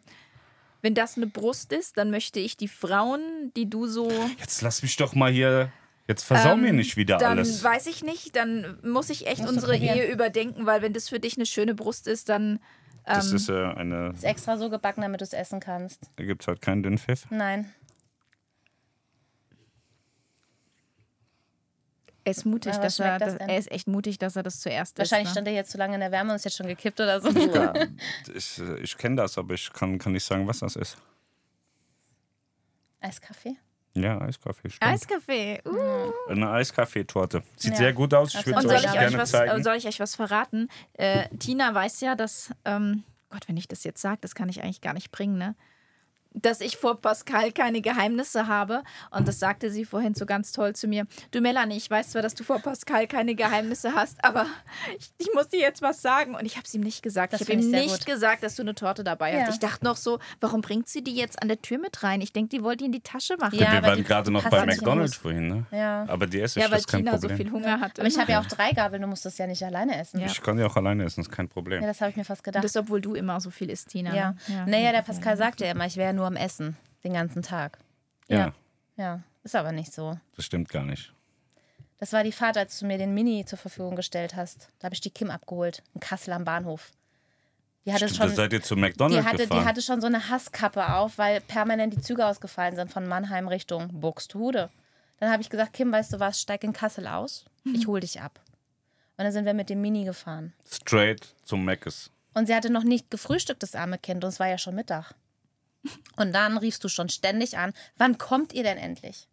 wenn das eine Brust ist, dann möchte ich die Frauen, die du so. Jetzt lass mich doch mal hier. Jetzt versau mir Ähm, nicht wieder dann alles. weiß ich nicht, dann muss ich echt unsere. Ehe überdenken, weil wenn das für dich eine schöne Brust ist, dann. Das ähm, ist äh, eine. Ist extra so gebacken, damit du es essen kannst. Da gibt es halt keinen Dünnpfiff. Nein. Er ist mutig, Ja, dass er, das er ist echt mutig, dass er das zuerst Wahrscheinlich isst. stand er jetzt zu lange in der Wärme und ist jetzt schon gekippt oder so. Ja, ich ich kenne das, aber ich kann, kann nicht sagen, was das ist. Eiskaffee? Ja, Eiskaffee, stimmt. Eiskaffee. Uh. Eine Eiskaffeetorte. Sieht Ja. sehr gut aus. Ich Und es soll euch ich, gerne euch was, zeigen. soll ich euch was verraten? Äh, Tina weiß ja, dass. Ähm, Gott, wenn ich das jetzt sage, das kann ich eigentlich gar nicht bringen, ne? Dass ich vor Pascal keine Geheimnisse habe. Und das sagte sie vorhin so ganz toll zu mir. Du, Melanie, ich weiß zwar, dass du vor Pascal keine Geheimnisse hast, aber ich, ich muss dir jetzt was sagen. Und ich habe es ihm nicht gesagt. Das ich habe ihm nicht gut. gesagt, dass du eine Torte dabei Ja. hast. Ich dachte noch so, warum bringt sie die jetzt an der Tür mit rein? Ich denke, die wollte die in die Tasche machen. Ja, wir waren gerade noch bei McDonalds vorhin, ne? Ja. Aber die esse ich, Ja, weil das kein Tina so Problem. viel Hunger hatte. Aber ich habe ja auch drei Gabeln, du musst das ja nicht alleine essen. Ja. Ich kann ja auch alleine essen, ist kein Problem. Ja, das habe ich mir fast Und gedacht. das, obwohl du immer so viel isst, Tina. Ja. ne? Naja, der Pascal sagte ja immer, ich wäre nur am Essen den ganzen Tag. ja, Ja, ist aber nicht so. das stimmt gar nicht. Das war die Fahrt, als du mir den Mini zur Verfügung gestellt hast. Da habe ich die Kim abgeholt, in Kassel am Bahnhof. Die hatte Stimmt, schon, seid ihr zu die McDonalds hatte, die gefahren. hatte schon so eine Hasskappe auf, weil permanent die Züge ausgefallen sind von Mannheim Richtung Buxtehude. Dann habe ich gesagt, Kim, weißt du was, steig in Kassel aus, ich hol dich ab. Und dann sind wir mit dem Mini gefahren. Straight zum Meckes. Und sie hatte noch nicht gefrühstückt, das arme Kind, und es war ja schon Mittag. Und dann riefst du schon ständig an, wann kommt ihr denn endlich?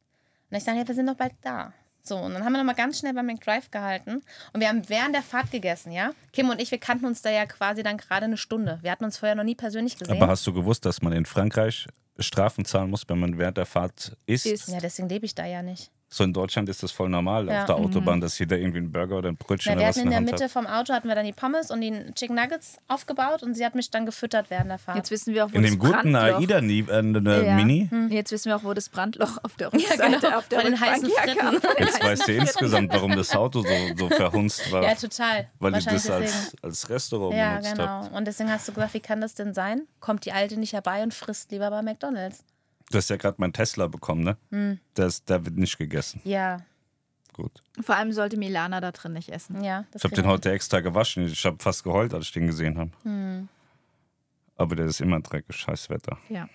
Und ich sage, ja, wir sind doch bald da. So, und dann haben wir nochmal ganz schnell beim McDrive gehalten. Und wir haben während der Fahrt gegessen, ja? Kim und ich, wir kannten uns da ja quasi dann gerade eine Stunde. Wir hatten uns vorher noch nie persönlich gesehen. Aber hast du gewusst, dass man in Frankreich Strafen zahlen muss, wenn man während der Fahrt isst? Isst. ja, deswegen lebe ich da ja nicht. So in Deutschland ist das voll normal Ja. auf der Autobahn, dass jeder irgendwie einen Burger oder ein Brötchen Ja, wir oder was hatten in in der Hand Mitte hat. vom Auto hatten wir dann die Pommes und die Chicken Nuggets aufgebaut und sie hat mich dann gefüttert während der Fahrt. Jetzt wissen wir auch, wo In das dem guten Brandloch AIDA äh, äh, Ja. Mini. Jetzt wissen wir auch, wo das Brandloch auf der Rückseite genau, auf der von den heißen Rückbank herkam. Jetzt weißt du insgesamt, warum das Auto so, so verhunzt war. ja, total. weil Wahrscheinlich das als, als Restaurant Ja, benutzt genau. hat. Und deswegen hast du gesagt, wie kann das denn sein? Kommt die Alte nicht herbei und frisst lieber bei McDonalds? Du hast ja gerade meinen Tesla bekommen, ne? Hm. Das, der wird nicht gegessen. Ja, Gut. Vor allem sollte Milana da drin nicht essen. ja. Das Ich habe den heute extra gewaschen. Ich habe fast geheult, als ich den gesehen habe. Hm. Aber der ist immer dreckig, scheiß Wetter. Ja.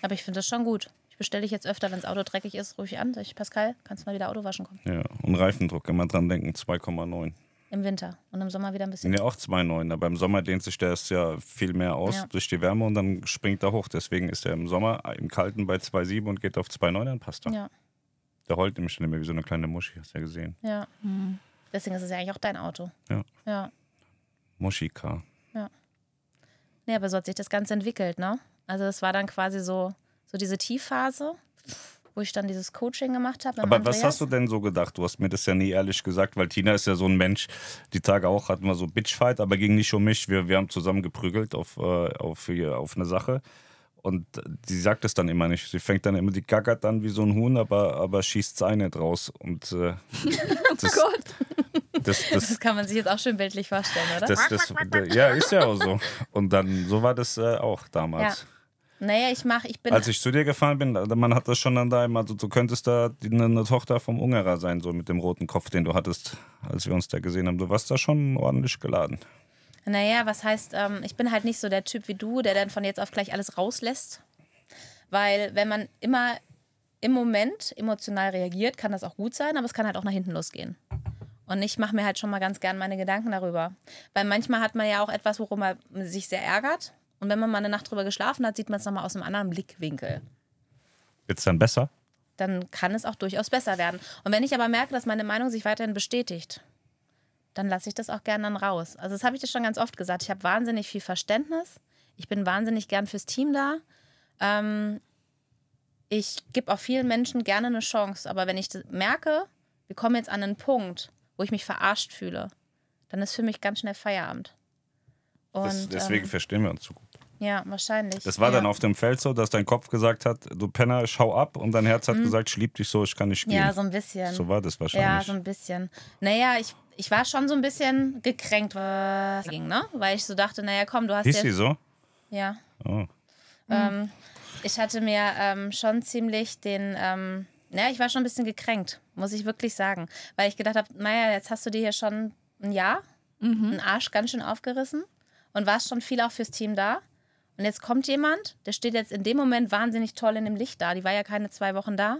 Aber ich finde das schon gut. Ich bestelle dich jetzt öfter, wenn das Auto dreckig ist, ich an. Sag ich, Pascal, kannst du mal wieder Auto waschen kommen? Ja. Und Reifendruck, immer dran denken, 2,9. Im Winter und im Sommer wieder ein bisschen. Ja, auch 2,9. Aber im Sommer dehnt sich der ja viel mehr aus Ja. durch die Wärme und dann springt er hoch. Deswegen ist er im Sommer im Kalten bei 2,7 und geht auf 2,9, dann passt er. Ja, Der heult nämlich schon immer wie so eine kleine Muschi, hast du ja gesehen. ja. Deswegen ist es ja eigentlich auch dein Auto. Ja. Ja. Muschi-Car. Nee, aber so hat sich das Ganze entwickelt, ne? Also das war dann quasi so, so diese Tiefphase, wo ich dann dieses Coaching gemacht habe. Aber Andreas. was hast du denn so gedacht? Du hast mir das ja nie ehrlich gesagt, weil Tina ist ja so ein Mensch. Die Tage auch hatten wir so Bitchfight, aber ging nicht um mich. Wir, wir haben zusammen geprügelt auf, äh, auf, auf eine Sache. Und sie sagt es dann immer nicht. Sie fängt dann immer, die gackert dann wie so ein Huhn, aber, aber schießt sein nicht raus. Und äh, das, Gott. das, das, Das kann man sich jetzt auch schön bildlich vorstellen, oder? das, ja, ist ja auch so. Und dann, so war das äh, auch damals. Naja, ich mache, ich bin. Als ich zu dir gefahren bin, man hat das schon an deinem, also du könntest da eine, eine Tochter vom Ungerer sein, so mit dem roten Kopf, den du hattest, als wir uns da gesehen haben. Du warst da schon ordentlich geladen. Naja, was heißt, ähm, ich bin halt nicht so der Typ wie du, der dann von jetzt auf gleich alles rauslässt. Weil wenn man immer im Moment emotional reagiert, kann das auch gut sein, aber es kann halt auch nach hinten losgehen. Und ich mache mir halt schon mal ganz gern meine Gedanken darüber. Weil manchmal hat man ja auch etwas, worum man sich sehr ärgert. Und wenn man mal eine Nacht drüber geschlafen hat, sieht man es nochmal aus einem anderen Blickwinkel. Jetzt dann besser? Dann kann es auch durchaus besser werden. Und wenn ich aber merke, dass meine Meinung sich weiterhin bestätigt, dann lasse ich das auch gern dann raus. Also das habe ich dir schon ganz oft gesagt. Ich habe wahnsinnig viel Verständnis. Ich bin wahnsinnig gern fürs Team da. Ähm, ich gebe auch vielen Menschen gerne eine Chance. Aber wenn ich merke, wir kommen jetzt an einen Punkt, wo ich mich verarscht fühle, dann ist für mich ganz schnell Feierabend. Und, Das, deswegen ähm, verstehen wir uns so gut. Ja, wahrscheinlich. Das war ja. dann auf dem Feld so, dass dein Kopf gesagt hat, du Penner, schau ab. Und dein Herz hat gesagt, ich lieb dich so, ich kann nicht gehen. Mhm. Ja, so ein bisschen. So war das Ja, wahrscheinlich. so ein bisschen. Naja, ich, ich war schon so ein bisschen gekränkt, was ging, ne? Weil ich so dachte, naja, komm, du hast Hieß ja. sie so? Ja. Oh. Ähm, ich hatte mir ähm, schon ziemlich den. Ähm, naja, ich war schon ein bisschen gekränkt, muss ich wirklich sagen. Weil ich gedacht habe, naja, jetzt hast du dir hier schon ein Jahr, einen Arsch ganz schön aufgerissen und warst schon viel auch fürs Team da. Und jetzt kommt jemand, der steht jetzt in dem Moment wahnsinnig toll in dem Licht da. Die war ja keine zwei Wochen da.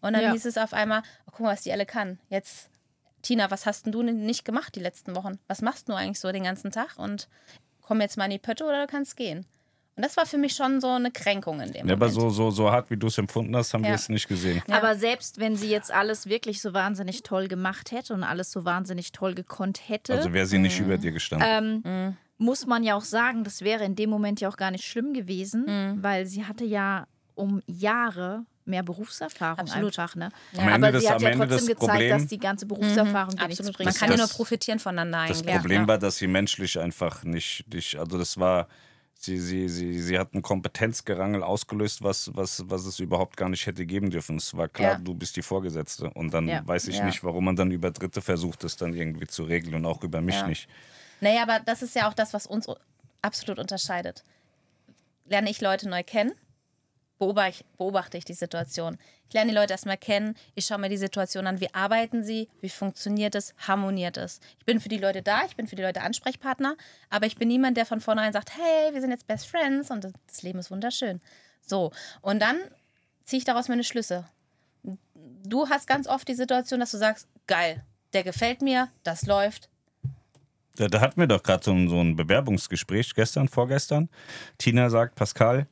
Und dann Ja. hieß es auf einmal, oh, guck mal, was die alle kann. Jetzt, Tina, was hast denn du denn nicht gemacht die letzten Wochen? Was machst du eigentlich so den ganzen Tag? Und komm jetzt mal in die Pötte oder du kannst gehen. Und das war für mich schon so eine Kränkung in dem Ja, aber Moment. so, so, so hart, wie du es empfunden hast, haben Ja. wir es nicht gesehen. Ja. Aber selbst wenn sie jetzt alles wirklich so wahnsinnig toll gemacht hätte und alles so wahnsinnig toll gekonnt hätte, Also wäre sie Mhm. nicht über dir gestanden. ähm, muss man ja auch sagen, das wäre in dem Moment ja auch gar nicht schlimm gewesen, Mhm. weil sie hatte ja um Jahre mehr Berufserfahrung Absolut. einfach. Ne? Am Ende Aber des- sie hat am ja Ende trotzdem das gezeigt, Problem- dass die ganze Berufserfahrung dir nichts Absolut. bringt. Man Das- kann ja nur das- profitieren voneinander Das eigentlich. Problem ja. war, dass sie menschlich einfach nicht, nicht also das war, sie, sie, sie, sie hat ein Kompetenzgerangel ausgelöst, was, was, was es überhaupt gar nicht hätte geben dürfen. Es war klar, Ja. du bist die Vorgesetzte. Und dann Ja. weiß ich Ja. nicht, warum man dann über Dritte versucht, das dann irgendwie zu regeln und auch über mich Ja. nicht. Naja, aber das ist ja auch das, was uns absolut unterscheidet. Lerne ich Leute neu kennen, beobachte, ich die Situation. Ich lerne die Leute erstmal kennen, ich schaue mir die Situation an, wie arbeiten sie, wie funktioniert es, harmoniert es. Ich bin für die Leute da, ich bin für die Leute Ansprechpartner, aber ich bin niemand, der von vornherein sagt, hey, wir sind jetzt Best Friends und das Leben ist wunderschön. So, und dann ziehe ich daraus meine Schlüsse. Du hast ganz oft die Situation, dass du sagst, geil, der gefällt mir, das läuft, Da, da hatten wir doch gerade so, ein- so ein Bewerbungsgespräch gestern, vorgestern. Tina sagt, Pascal,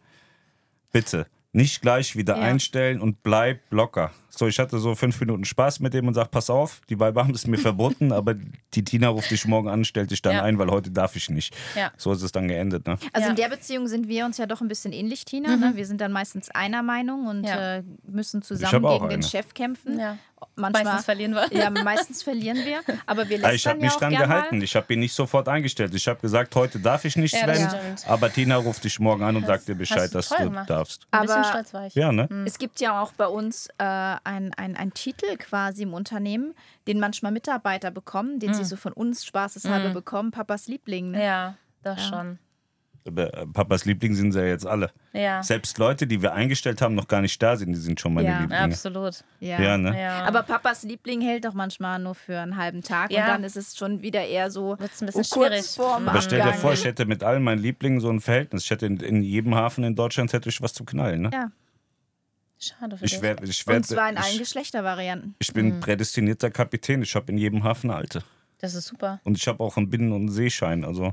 bitte nicht gleich wieder Ja. einstellen und bleib locker. So, ich hatte so fünf Minuten Spaß mit dem und sag, pass auf, die Weiber haben es mir verboten, aber die Tina ruft dich morgen an, stellt dich dann Ja. ein, weil heute darf ich nicht. Ja. So ist es dann geendet, ne? Also Ja. in der Beziehung sind wir uns ja doch ein bisschen ähnlich, Tina. Ne? Wir sind dann meistens einer Meinung und Ja. äh, müssen Ich zusammen gegen den eine. Chef kämpfen. Ja. Manchmal, Meistens verlieren wir. Ja, meistens verlieren wir. Aber wir Ja, ich lästern habe ja mich auch dran gehalten. mal. Ich habe ihn nicht sofort eingestellt. Ich habe gesagt, heute darf ich nicht, Ja, das Sven. Aber Tina ruft dich morgen an und sagt dir Bescheid, dass du gemacht. darfst. Ein bisschen Aber- stolz war ich. Ja, ne? Es gibt ja auch bei uns äh, ein, ein, ein Titel quasi im Unternehmen, den manchmal Mitarbeiter bekommen, den sie so von uns spaßeshalber bekommen, Papas Liebling. Ne? Ja, das schon. Aber, äh, Papas Liebling sind sie ja jetzt alle. Ja, Selbst Leute, die wir eingestellt haben, noch gar nicht da sind, die sind schon meine Ja. Lieblinge. absolut. Ja. Ja, ne? Ja. Aber Papas Liebling hält doch manchmal nur für einen halben Tag Ja. und dann ist es schon wieder eher so Wird's ein bisschen oh, kurz schwierig. vorm Aber stell dir vor, ich hätte mit allen meinen Lieblingen so ein Verhältnis. Ich hätte in, in jedem Hafen in Deutschland hätte ich was zu knallen. Ne? Ja. Schade für Ich, dich. werd, ich, Und werd, zwar in allen ich, Geschlechtervarianten. ich bin prädestinierter Kapitän. Ich habe in jedem Hafen Alte. Das ist super. Und ich habe auch einen Binnen- und Seeschein. Also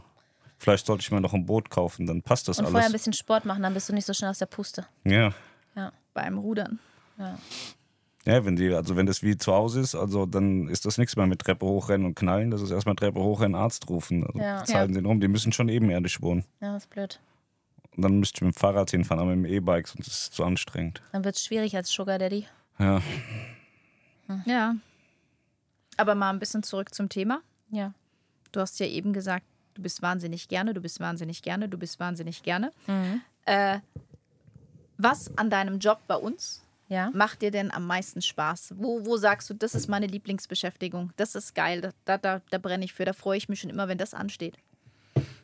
vielleicht sollte ich mir noch ein Boot kaufen, dann passt das Und vorher ein alles. bisschen Sport machen, dann bist du nicht so schnell aus der Puste. Ja. Ja. Beim Rudern. ja. Ja, wenn die, also wenn das wie zu Hause ist, also dann ist das nichts mehr mit Treppe hochrennen und knallen. Das ist erstmal Treppe hochrennen, Arzt rufen. Also Ja. Zeiten sind rum, die müssen schon ebenerdig wohnen. Ja, das ist blöd. Und dann müsste ich mit dem Fahrrad hinfahren, aber mit dem E-Bike, sonst ist es zu anstrengend. Dann wird es schwierig als Sugar Daddy. Ja. Ja. Aber mal ein bisschen zurück zum Thema. Ja. Du hast ja eben gesagt, du bist wahnsinnig gerne, du bist wahnsinnig gerne, du bist wahnsinnig gerne. Mhm. Äh, was an deinem Job bei uns Ja. macht dir denn am meisten Spaß? Wo, wo sagst du, das ist meine Lieblingsbeschäftigung? Das ist geil, da, da, da brenne ich für, da freue ich mich schon immer, wenn das ansteht.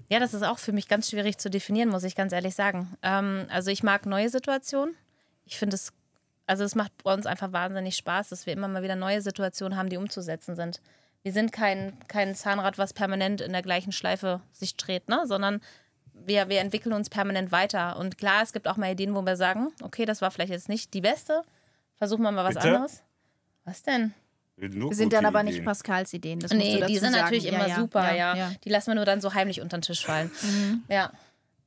Ja, das ist auch für mich ganz schwierig zu definieren, muss ich ganz ehrlich sagen. Ähm, also ich mag neue Situationen. Ich finde es, also es macht bei uns einfach wahnsinnig Spaß, dass wir immer mal wieder neue Situationen haben, die umzusetzen sind. Wir sind kein, kein Zahnrad, was permanent in der gleichen Schleife sich dreht, ne? sondern wir, wir entwickeln uns permanent weiter. Und klar, es gibt auch mal Ideen, wo wir sagen, okay, das war vielleicht jetzt nicht die beste, versuchen wir mal was Bitte? anderes. Was denn? Nur Sind dann aber nicht Ideen. Pascals Ideen. Das Nee, die sind sagen. natürlich Ja, immer ja, super, ja, ja. Die lassen wir nur dann so heimlich unter den Tisch fallen. Ja.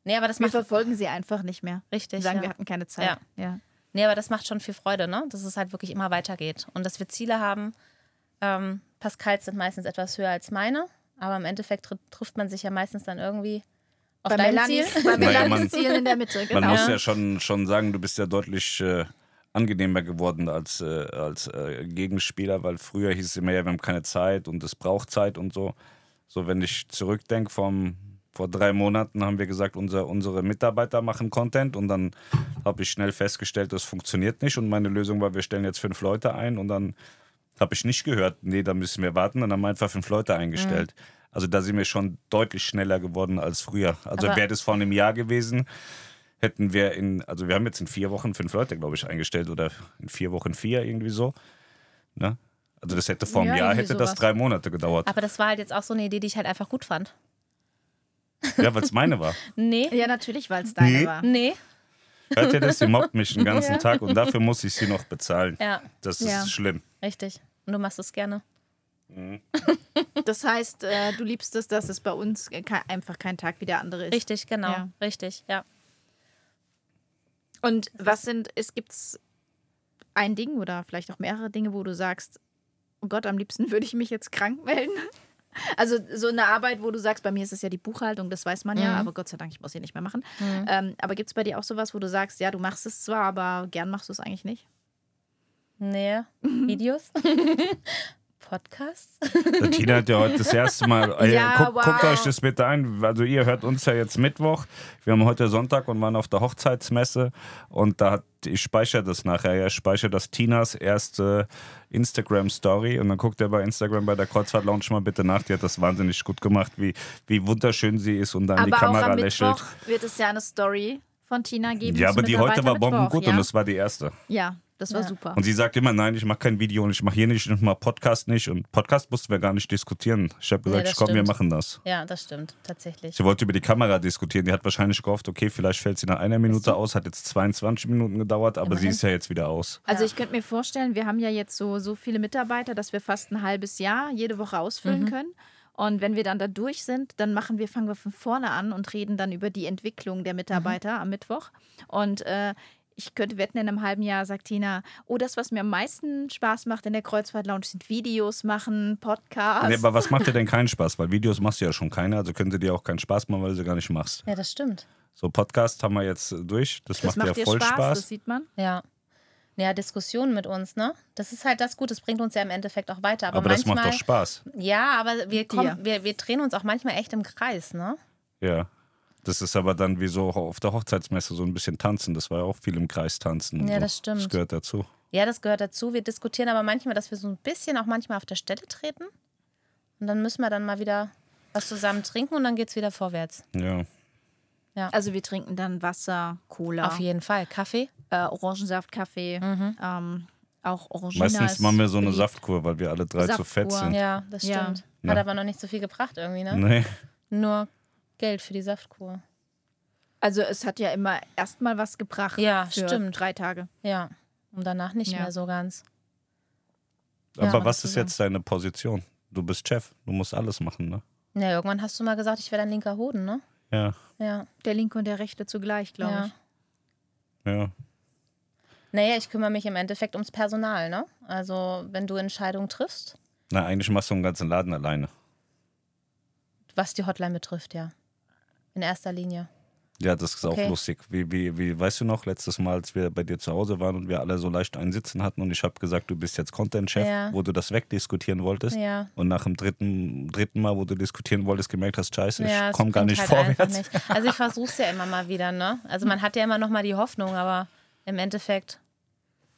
Nee, aber das Wir macht verfolgen sie einfach nicht mehr. richtig. Wir sagen, ja. wir hatten keine Zeit. Ja. Nee, aber das macht schon viel Freude, ne? Dass es halt wirklich immer weitergeht. Und dass wir Ziele haben. Ähm, Pascals sind meistens etwas höher als meine, aber im Endeffekt tr trifft man sich ja meistens dann irgendwie auf Bei dein Ziel. bei man- Ziel in der Mitte, genau. Man muss ja schon, schon sagen, du bist ja deutlich äh, angenehmer geworden als, äh, als äh, Gegenspieler, weil früher hieß es immer, ja, wir haben keine Zeit und es braucht Zeit und so. So, wenn ich zurückdenke, vor drei Monaten haben wir gesagt, unser, unsere Mitarbeiter machen Content und dann habe ich schnell festgestellt, das funktioniert nicht und meine Lösung war, wir stellen jetzt fünf Leute ein und dann habe ich nicht gehört, nee, da müssen wir warten und dann haben wir einfach fünf Leute eingestellt. Also da sind wir schon deutlich schneller geworden als früher. Also wäre das vor einem Jahr gewesen, hätten wir in, also wir haben jetzt in vier Wochen fünf Leute, glaube ich, eingestellt oder in vier Wochen vier, irgendwie so. Ne? Also das hätte vor einem Ja, Jahr hätte das sowas. drei Monate gedauert. Aber das war halt jetzt auch so eine Idee, die ich halt einfach gut fand. Ja, weil es meine war. Nee. Ja, natürlich, weil es deine Nee. war. Nee. Hört ihr das? Sie mobbt mich den ganzen Ja. Tag und dafür muss ich sie noch bezahlen. Ja, Das ist Ja. schlimm. richtig. Und du machst es gerne. Das heißt, äh, du liebst es, dass es bei uns ke- einfach kein Tag wie der andere ist. Richtig, genau. Ja. Richtig, ja. Und was sind, es gibt's ein Ding oder vielleicht auch mehrere Dinge, wo du sagst, oh Gott, am liebsten würde ich mich jetzt krank melden? Also so eine Arbeit, wo du sagst, bei mir ist es ja die Buchhaltung, das weiß man ja, Mhm. aber Gott sei Dank, ich muss sie nicht mehr machen. Ähm, aber gibt es bei dir auch sowas, wo du sagst, ja, du machst es zwar, aber gern machst du es eigentlich nicht? Nee. Videos? Podcasts? Der Tina hat ja heute das erste Mal. Äh, Ja, guck, wow. guckt euch das bitte ein. Also, ihr hört uns ja jetzt Mittwoch. Wir haben heute Sonntag und waren auf der Hochzeitsmesse. Und da hat, ich speichere das nachher. Ich speichere das Tinas erste Instagram-Story. Und dann guckt ihr bei Instagram bei der Kreuzfahrt Lounge mal bitte nach. Die hat das wahnsinnig gut gemacht, wie, wie wunderschön sie ist und dann aber die auch Kamera am lächelt. Mittwoch wird es ja eine Story von Tina geben. Ja, aber die heute war bombengut ja? und das war die erste. Ja, das war Ja. super. Und sie sagt immer, nein, ich mache kein Video und ich mache hier nicht und mal Podcast nicht. Und Podcast mussten wir gar nicht diskutieren. Ich habe gesagt, Nee, komm, wir stimmt. machen das. Ja, das stimmt, tatsächlich. Sie wollte über die Kamera diskutieren. Die hat wahrscheinlich gehofft, okay, vielleicht fällt sie nach einer Minute aus. Hat jetzt 22 Minuten gedauert, aber sie Immerhin. ist ja jetzt wieder aus. Also Ja. ich könnte mir vorstellen, wir haben ja jetzt so, so viele Mitarbeiter, dass wir fast ein halbes Jahr jede Woche ausfüllen können. Und wenn wir dann da durch sind, dann machen wir, fangen wir von vorne an und reden dann über die Entwicklung der Mitarbeiter am Mittwoch. Und äh, ich könnte wetten, in einem halben Jahr sagt Tina, oh, das, was mir am meisten Spaß macht in der Kreuzfahrt Lounge, sind Videos machen, Podcasts. Nee, aber was macht dir denn keinen Spaß? Weil Videos machst du ja schon keine, also können sie dir auch keinen Spaß machen, weil du sie gar nicht machst. Ja, das stimmt. So, Podcast haben wir jetzt durch. Das, das macht, macht ja dir voll Spaß, Spaß. das sieht man. Ja. Ja, Diskussionen mit uns, ne? Das ist halt das Gute, das bringt uns ja im Endeffekt auch weiter. Aber, aber das manchmal, macht doch Spaß. Ja, aber wir, kommen, wir, wir drehen uns auch manchmal echt im Kreis, ne? Ja. Das ist aber dann wie so auf der Hochzeitsmesse so ein bisschen tanzen. Das war ja auch viel im Kreis tanzen. Ja, so. das stimmt. Das gehört dazu. Ja, das gehört dazu. Wir diskutieren aber manchmal, dass wir so ein bisschen auch manchmal auf der Stelle treten. Und dann müssen wir dann mal wieder was zusammen trinken und dann geht's wieder vorwärts. Ja. Also wir trinken dann Wasser, Cola, Auf jeden Fall. Kaffee? äh, Orangensaft, Kaffee, ähm, auch Orangina Meistens ist machen wir so eine. Saftkur, weil wir alle drei zu fett Saftkur. sind. Ja, das Ja. stimmt. Ja. Hat aber noch nicht so viel gebracht irgendwie, ne? Nee. Nur Geld für die Saftkur. Also es hat ja immer erstmal was gebracht. Ja, für stimmt. Drei Tage. Ja. Und danach nicht Ja. mehr so ganz. Ja, Aber aber was ist jetzt deine Position? Du bist Chef, du musst alles machen, ne? Ja, irgendwann hast du mal gesagt, ich wäre dein linker Hoden, ne? Ja, Ja. Der linke und der rechte zugleich, glaube ja. ich. ja. Naja, ich kümmere mich im Endeffekt ums Personal, ne? Also, wenn du Entscheidungen triffst, Na, eigentlich machst du einen ganzen Laden alleine. was die Hotline betrifft, ja. In erster Linie. Ja, das ist Okay. auch lustig. Wie, wie, wie, weißt du noch, letztes Mal, als wir bei dir zu Hause waren und wir alle so leicht einsitzen hatten und ich habe gesagt, du bist jetzt Content-Chef, Ja. wo du das wegdiskutieren wolltest. Ja. Und nach dem dritten, dritten Mal, wo du diskutieren wolltest, gemerkt hast, scheiße, ich komme gar nicht halt vorwärts. Nicht. Also ich versuche es ja immer mal wieder, ne? Also man hat ja immer noch mal die Hoffnung, aber im Endeffekt,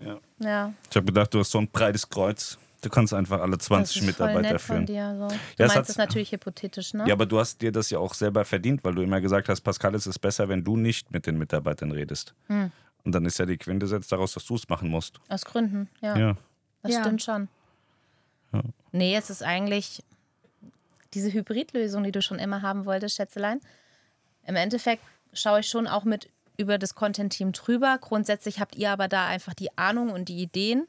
Ja. ja. Ich habe gedacht, du hast so ein breites Kreuz. Du kannst einfach alle 20 das ist voll Mitarbeiter nett von führen. dir. So. Du Ja, meinst es natürlich hypothetisch, ne? Ja, aber du hast dir das ja auch selber verdient, weil du immer gesagt hast, Pascal, es ist besser, wenn du nicht mit den Mitarbeitern redest. Hm. Und dann ist ja die Quintessenz daraus, dass du es machen musst. Aus Gründen, ja. Ja. Das Ja. stimmt schon. Nee, es ist eigentlich diese Hybridlösung, die du schon immer haben wolltest, Schätzelein. Im Endeffekt schaue ich schon auch mit über das Content-Team drüber. Grundsätzlich habt ihr aber da einfach die Ahnung und die Ideen.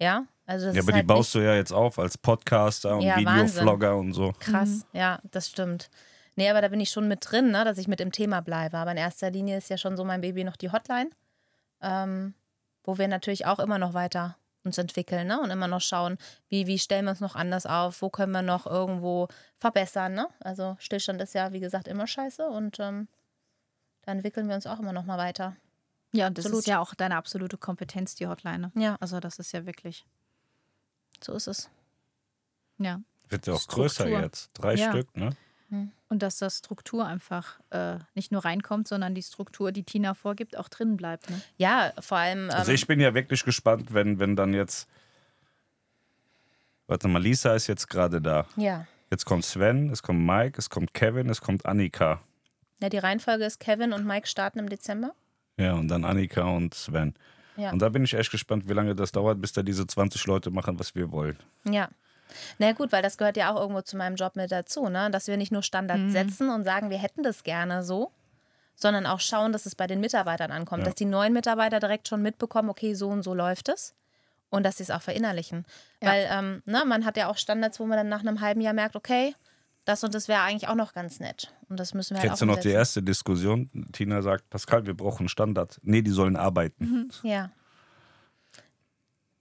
Ja, also das Ja, ist aber die halt baust du ja jetzt auf als Podcaster und Ja, Videovlogger und so. krass. Ja, das stimmt. Nee, aber da bin ich schon mit drin, ne, dass ich mit dem Thema bleibe. Aber in erster Linie ist ja schon so mein Baby noch die Hotline, ähm, wo wir natürlich auch immer noch weiter uns entwickeln ne? und immer noch schauen, wie, wie stellen wir uns noch anders auf, wo können wir noch irgendwo verbessern. Ne? Also Stillstand ist ja, wie gesagt, immer scheiße und ähm, da entwickeln wir uns auch immer noch mal weiter. Ja, und das Absolut. ist ja auch deine absolute Kompetenz, die Hotline. ne? Ja. Also das ist ja wirklich, So ist es. ja. Wird ja auch Struktur. größer jetzt. Drei Ja. Stück, ne? Und dass das Struktur einfach äh, nicht nur reinkommt, sondern die Struktur, die Tina vorgibt, auch drin bleibt. Ne? Ja, vor allem. Ähm, Also ich bin ja wirklich gespannt, wenn, wenn dann jetzt. Warte mal, Lisa ist jetzt gerade da. ja. Jetzt kommt Sven, es kommt Mike, es kommt Kevin, es kommt Annika. ja, die Reihenfolge ist Kevin und Mike starten im Dezember. Ja, und dann Annika und Sven. Ja. Und da bin ich echt gespannt, wie lange das dauert, bis da diese 20 Leute machen, was wir wollen. Ja. Na gut, weil das gehört ja auch irgendwo zu meinem Job mit dazu, ne? dass wir nicht nur Standard setzen und sagen, wir hätten das gerne so, sondern auch schauen, dass es bei den Mitarbeitern ankommt, Ja. dass die neuen Mitarbeiter direkt schon mitbekommen, okay, so und so läuft es und dass sie es auch verinnerlichen. Ja. Weil ähm, ne, man hat ja auch Standards, wo man dann nach einem halben Jahr merkt, okay, das und das wäre eigentlich auch noch ganz nett. Und das müssen wir halt Kennst auch du noch die erste Diskussion? Tina sagt, Pascal, wir brauchen einen Standard. Nee, die sollen arbeiten. Ja.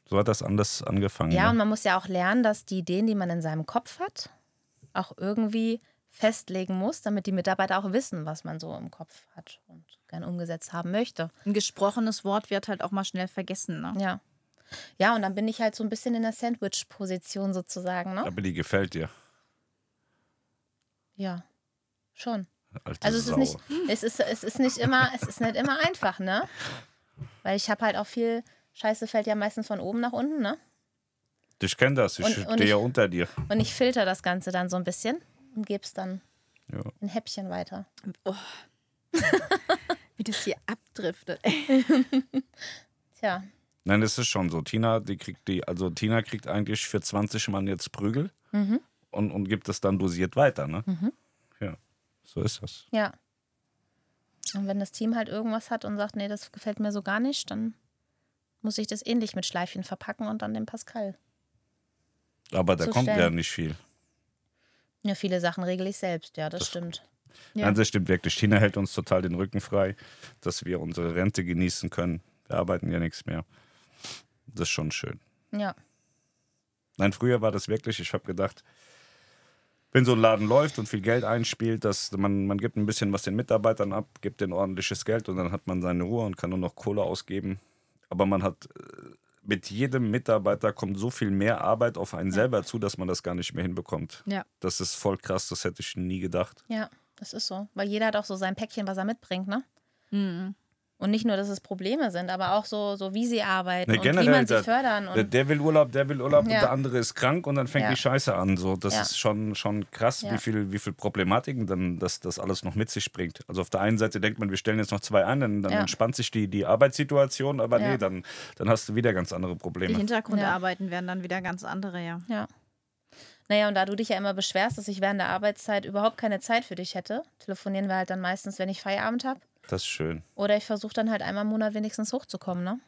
So hat das anders angefangen. Ja, und ne? man muss ja auch lernen, dass die Ideen, die man in seinem Kopf hat, auch irgendwie festlegen muss, damit die Mitarbeiter auch wissen, was man so im Kopf hat und gern umgesetzt haben möchte. Ein gesprochenes Wort wird halt auch mal schnell vergessen. Ne? Ja. Ja, und dann bin ich halt so ein bisschen in der Sandwich-Position sozusagen, ne? Aber die gefällt dir. Ja, schon. Alte Also es Sau. ist nicht, es ist, es ist nicht immer, es ist nicht immer einfach, ne? Weil ich habe halt auch viel, Scheiße fällt ja meistens von oben nach unten, ne? Ich kenne das, ich Und- und stehe ja ich- unter dir. Und ich filter das Ganze dann so ein bisschen und gebe es dann Ja. in Häppchen weiter. Wie das hier abdriftet. Tja, Nein, das ist schon so. Tina, die kriegt die, also Tina kriegt eigentlich für 20 Mann jetzt Prügel Mhm. Und, und gibt es dann dosiert weiter, ne? Ja, so ist das. ja. Und wenn das Team halt irgendwas hat und sagt, nee, das gefällt mir so gar nicht, dann muss ich das ähnlich mit Schleifchen verpacken und dann dem Pascal. Aber da kommt ja nicht viel. Ja, viele Sachen regle ich selbst, ja, das, Das- stimmt. Ja. Nein, das stimmt wirklich. Tina hält uns total den Rücken frei, dass wir unsere Rente genießen können. Wir arbeiten ja nichts mehr. Das ist schon schön. Ja. Nein, früher war das wirklich, ich habe gedacht, wenn so ein Laden läuft und viel Geld einspielt, dass man, man gibt ein bisschen was den Mitarbeitern ab, gibt denen ordentliches Geld und dann hat man seine Ruhe und kann nur noch Kohle ausgeben. Aber man hat äh, mit jedem Mitarbeiter kommt so viel mehr Arbeit auf einen selber zu, dass man das gar nicht mehr hinbekommt. Ja. Das ist voll krass, das hätte ich nie gedacht. Ja, das ist so. Weil jeder hat auch so sein Päckchen, was er mitbringt, ne? Mhm. Und nicht nur, dass es Probleme sind, aber auch so, so wie sie arbeiten Ne, und wie generell, man sie der- fördern. Der, Und, der will Urlaub, der will Urlaub Ja. und der andere ist krank und dann fängt Ja. die Scheiße an. So, das Ja. ist schon, schon krass, Ja. wie viel, wie viel Problematiken dann das, das alles noch mit sich bringt. Also auf der einen Seite denkt man, wir stellen jetzt noch zwei an, dann, dann Ja. entspannt sich die, die Arbeitssituation, aber Ja. nee, dann, dann hast du wieder ganz andere Die Probleme. Hintergrundarbeiten werden dann wieder ganz andere, ja. ja. Naja, und da du dich ja immer beschwerst, dass ich während der Arbeitszeit überhaupt keine Zeit für dich hätte, telefonieren wir halt dann meistens, wenn ich Feierabend habe. Das ist schön. Oder ich versuche dann halt einmal im Monat wenigstens hochzukommen, ne?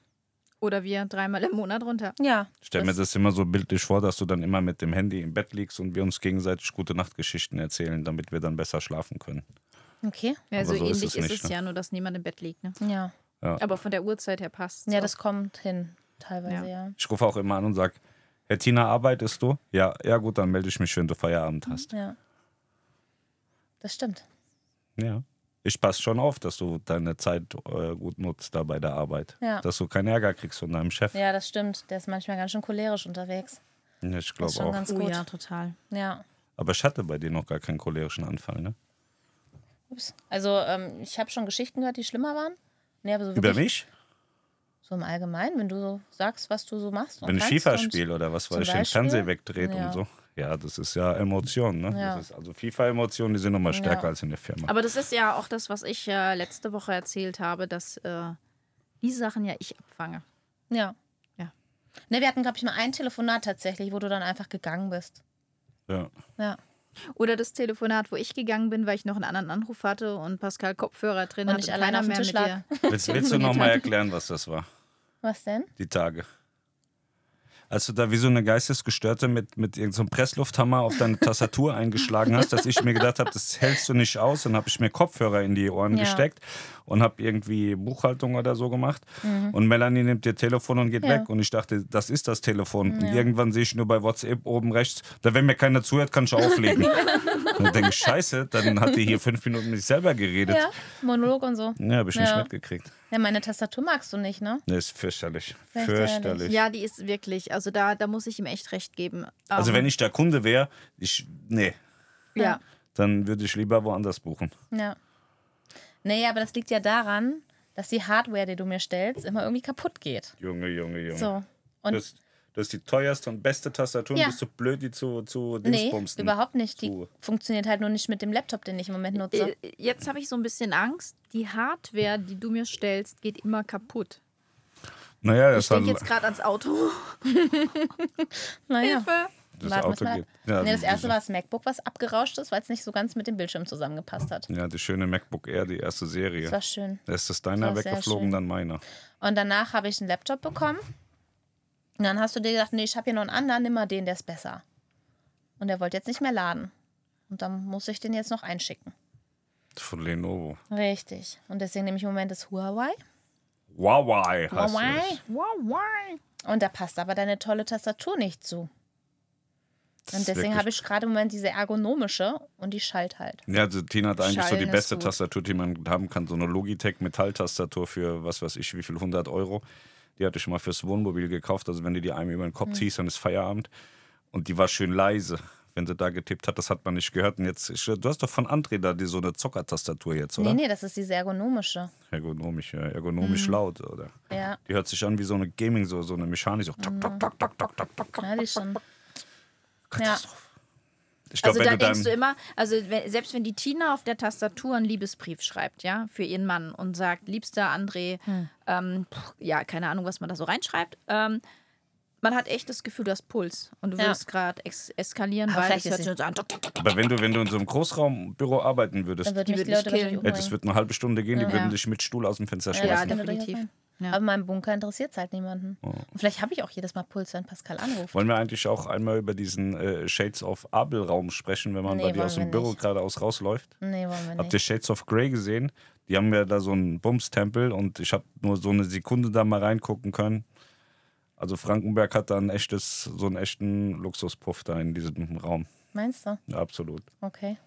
Oder wir dreimal im Monat runter. Ja. Stell mir das immer so bildlich vor, dass du dann immer mit dem Handy im Bett liegst und wir uns gegenseitig gute Nachtgeschichten erzählen, damit wir dann besser schlafen können. Okay. Ja, so, so ist ähnlich es ist nicht, es ne? ja, nur dass niemand im Bett liegt. Ne? Ja. Aber von der Uhrzeit her passt Ja, das kommt hin. Teilweise, ja. Ich rufe auch immer an und sage, Herr Tina, arbeitest du? Ja, ja gut, dann melde ich mich, wenn du Feierabend hast. Ja. Das stimmt. Ja. Ich passe schon auf, dass du deine Zeit äh, gut nutzt da bei der Arbeit. Ja. Dass du keinen Ärger kriegst von deinem Chef. Ja, das stimmt. Der ist manchmal ganz schön cholerisch unterwegs. Ja, ich Das glaube ist schon auch. ganz Oh gut. ja, total. Ja. Aber ich hatte bei dir noch gar keinen cholerischen Anfall, ne? Ups. Also, ähm, ich habe schon Geschichten gehört, die schlimmer waren. Nee, aber so Über mich? So im Allgemeinen, wenn du so sagst, was du so machst. und Wenn ich FIFA spiele oder was, weil ich den? Fernseher wegdreht Ja. und so. Ja, das ist ja Emotion, ne? Ja. Das ist also FIFA-Emotionen, die sind nochmal stärker Ja. als in der Firma. Aber das ist ja auch das, was ich äh, letzte Woche erzählt habe, dass äh, die Sachen ja ich abfange. Ja. Ja. Ne, wir hatten, glaube ich, mal ein Telefonat tatsächlich, wo du dann einfach gegangen bist. ja. Ja. Oder das Telefonat, wo ich gegangen bin, weil ich noch einen anderen Anruf hatte und Pascal Kopfhörer drin Und hat ich und allein keiner auf dem mehr Tisch mit lag. dir. Willst, willst du nochmal erklären, was das war? Was denn? Die Tage. Als du da wie so eine Geistesgestörte mit, mit irgendeinem Presslufthammer auf deine Tastatur eingeschlagen hast, dass ich mir gedacht habe, das hältst du nicht aus. Und habe ich mir Kopfhörer in die Ohren Ja. gesteckt und habe irgendwie Buchhaltung oder so gemacht. Und Melanie nimmt ihr Telefon und geht Mhm. Ja. weg. Und ich dachte, das ist das Telefon. Und irgendwann sehe ich nur bei WhatsApp oben rechts, da wenn mir keiner zuhört, kann ich auflegen. dann denke ich, scheiße, dann hat die hier fünf Minuten mit sich selber geredet. Ja, Monolog und so. Ja, habe ich nicht Ja. mitgekriegt. Ja, meine Tastatur magst du nicht, ne? Das ist fürchterlich. Fürchterlich. Fürchterlich. Ja, die ist wirklich, also da, da muss ich ihm echt recht geben. Also Ähm, wenn ich der Kunde wäre, ich, nee, Ja. dann würde ich lieber woanders buchen. Ja. Nee, aber das liegt ja daran, dass die Hardware, die du mir stellst, immer irgendwie kaputt geht. Junge, Junge, Junge. So. Und das, das ist die teuerste und beste Tastatur und Ja. bist du blöd, die zu, zu nee, Dingsbumsen. überhaupt nicht. Die zu- funktioniert halt nur nicht mit dem Laptop, den ich im Moment nutze. Äh, Jetzt habe ich so ein bisschen Angst. Die Hardware, die du mir stellst, geht immer kaputt. Naja, Ich das, halt, denke jetzt gerade ans Auto. Naja. Hilfe. Das Warten wir's Auto geht. Ja, nee, das erste war das MacBook, was abgerauscht ist, weil es nicht so ganz mit dem Bildschirm zusammengepasst hat. Ja, die schöne MacBook Air, die erste Das Serie. war schön. Erst ist deiner Das sehr weggeflogen, dann meiner. Und danach habe ich einen Laptop bekommen. Und dann hast du dir gedacht, nee, ich habe hier noch einen anderen, nimm mal den, der ist besser. Und der wollte jetzt nicht mehr laden. Und dann muss ich den jetzt noch einschicken. Von Lenovo. Richtig. Und deswegen nehme ich im Moment das Huawei. Huawei heißt Huawei. wow. Und da passt aber deine tolle Tastatur nicht zu. Das Und deswegen habe ich gerade im Moment diese ergonomische und die schallt halt. Ja, also Tina hat eigentlich so Schallen die ist beste gut. Tastatur, die man haben kann. So eine Logitech Metalltastatur für was weiß ich, wie viel, 100 Euro. Die hatte ich mal fürs Wohnmobil gekauft. Also wenn du die einem über den Mhm. Kopf ziehst, dann ist Feierabend. Und die war schön leise. Wenn sie da getippt hat, das hat man nicht gehört. Und jetzt, ich, du hast doch von André da die, so eine Zockertastatur jetzt, oder? Nee, nee, das ist diese ergonomische. Ergonomisch, ja, ergonomisch Mhm. laut, oder? Ja, Die hört sich an wie so eine Gaming, so, so eine Mechanik. So, tok, tok, tok, tok, tok, tok, tok. ja die ist schon. Ja. Katastrophe. Ich glaube, Also da du denkst du immer, also wenn, selbst wenn die Tina auf der Tastatur einen Liebesbrief schreibt, ja, für ihren Mann und sagt, liebster André, Hm. ähm, ja, keine Ahnung, was man da so reinschreibt, ähm, man hat echt das Gefühl, du hast Puls und du Ja. würdest gerade ex eskalieren, Aber weil vielleicht es hört sich so an. aber wenn du, wenn du in so einem Großraumbüro arbeiten würdest, Dann würden Die die Leute killen. ja, das wird eine halbe Stunde gehen, die Ja. würden dich mit Stuhl aus dem Fenster schmeißen. Ja, definitiv. Ja. Aber in meinem Bunker interessiert es halt niemanden. Oh. Und vielleicht habe ich auch jedes Mal Puls, wenn Pascal anruft. Wollen wir eigentlich auch einmal über diesen äh, Shades of Abel-Raum sprechen, wenn man Nee, bei dir aus dem Büro geradeaus rausläuft? Nee, wollen wir Habt nicht. ihr Shades of Grey gesehen? Die haben ja da so einen Bums-Tempel und ich habe nur so eine Sekunde da mal reingucken können. Also Frankenberg hat da ein echtes, so einen echten Luxuspuff da in diesem Raum. Meinst du? Ja, absolut. Okay.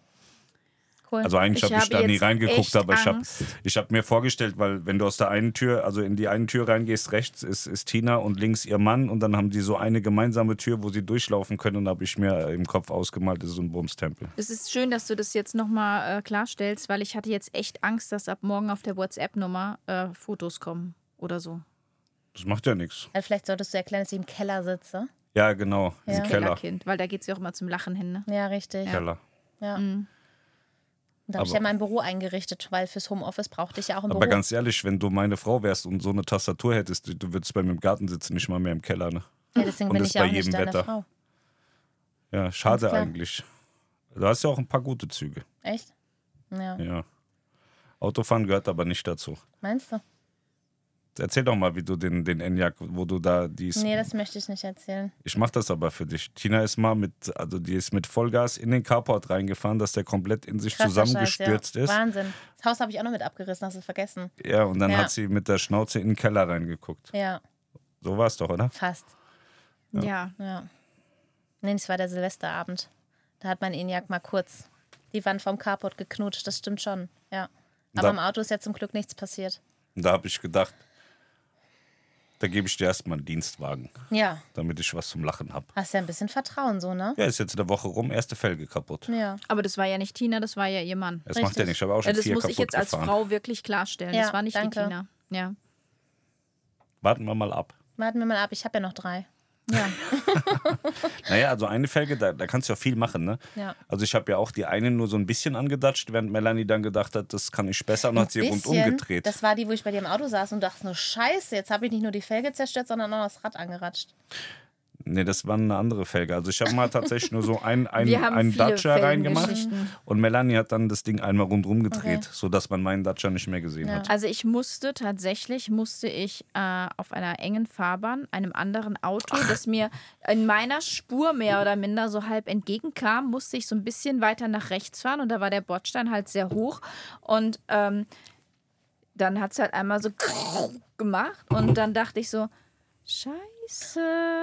Cool. Also eigentlich Ich habe ich habe da nie reingeguckt, aber ich habe Angst. ich hab mir vorgestellt, weil wenn du aus der einen Tür, also in die eine Tür reingehst, rechts ist, ist Tina und links ihr Mann und dann haben die so eine gemeinsame Tür, wo sie durchlaufen können und habe ich mir im Kopf ausgemalt, das ist so ein Bumstempel. Es ist schön, dass du das jetzt nochmal äh, klarstellst, weil ich hatte jetzt echt Angst, dass ab morgen auf der WhatsApp-Nummer äh, Fotos kommen oder so. Das macht ja nichts. also vielleicht solltest du erklären, dass ich im Keller sitze. Ja, genau, Ja. im Keller. Kellerkind, weil da geht es ja auch immer zum Lachen hin. Ne? Ja, richtig. Ja. Keller. Und da habe ich Aber- ja mein Büro eingerichtet, weil fürs Homeoffice brauchte ich ja auch ein Aber Büro. ganz ehrlich, wenn du meine Frau wärst und so eine Tastatur hättest, du- du würdest bei mir im Garten sitzen, nicht mal mehr im Keller. Ne? ja, deswegen und bin das ich ja bei auch nicht jedem deine Wetter. Frau. Ja, schade eigentlich. Du hast ja auch ein paar gute Züge. Echt? Ja. Ja. Autofahren gehört aber nicht dazu. Meinst du? Erzähl doch mal, wie du den, den Enyaq, wo du da dies. Nee, das möchte ich nicht erzählen. Ich mach das aber für dich. Tina ist mal mit, also die ist mit Vollgas in den Carport reingefahren, dass der komplett in sich Krasser zusammengestürzt Scheiß, ja. ist. Wahnsinn. Das Haus habe ich auch noch mit abgerissen, hast du vergessen. Ja, und dann Ja. hat sie mit der Schnauze in den Keller reingeguckt. Ja, So war es doch, oder? fast. Ja. Ja. Nee, das war der Silvesterabend. Da hat mein ENIAC mal kurz die Wand vom Carport geknutscht, das stimmt schon. Ja. Aber Da- im Auto ist ja zum Glück nichts passiert. Da habe ich gedacht, da gebe ich dir erstmal einen Dienstwagen, Ja, damit ich was zum Lachen habe. hast ja ein bisschen Vertrauen so, ne? Ja, ist jetzt eine Woche rum, erste Felge kaputt. Ja. Aber das war ja nicht Tina, das war ja ihr Mann. Das macht ja Richtig. nicht, ich habe auch schon Ja, das vier muss kaputt ich jetzt als gefahren. Frau wirklich klarstellen. Ja, das war nicht danke. die Tina. Ja. Warten wir mal ab. Warten wir mal ab, ich habe ja noch drei. Ja. Naja, also eine Felge, da, da kannst du ja viel machen, ne? Ja. Also ich habe ja auch die eine nur so ein bisschen angedatscht, während Melanie dann gedacht hat, das kann ich besser und hat sie rundum gedreht. Das war die, wo ich bei dir im Auto saß und dachte nur, scheiße, jetzt habe ich nicht nur die Felge zerstört, sondern auch das Rad angeratscht. Nee, das war eine andere Felge. Also ich habe mal tatsächlich nur so ein, ein, einen Datscher reingemacht und Melanie hat dann das Ding einmal rundrum gedreht, Okay. sodass man meinen Datscher nicht mehr gesehen Ja. hat. Also ich musste tatsächlich, musste ich äh, auf einer engen Fahrbahn einem anderen Auto, das mir in meiner Spur mehr oder minder so halb entgegenkam, musste ich so ein bisschen weiter nach rechts fahren und da war der Bordstein halt sehr hoch und ähm, dann hat es halt einmal so gemacht und dann dachte ich so, Scheiße,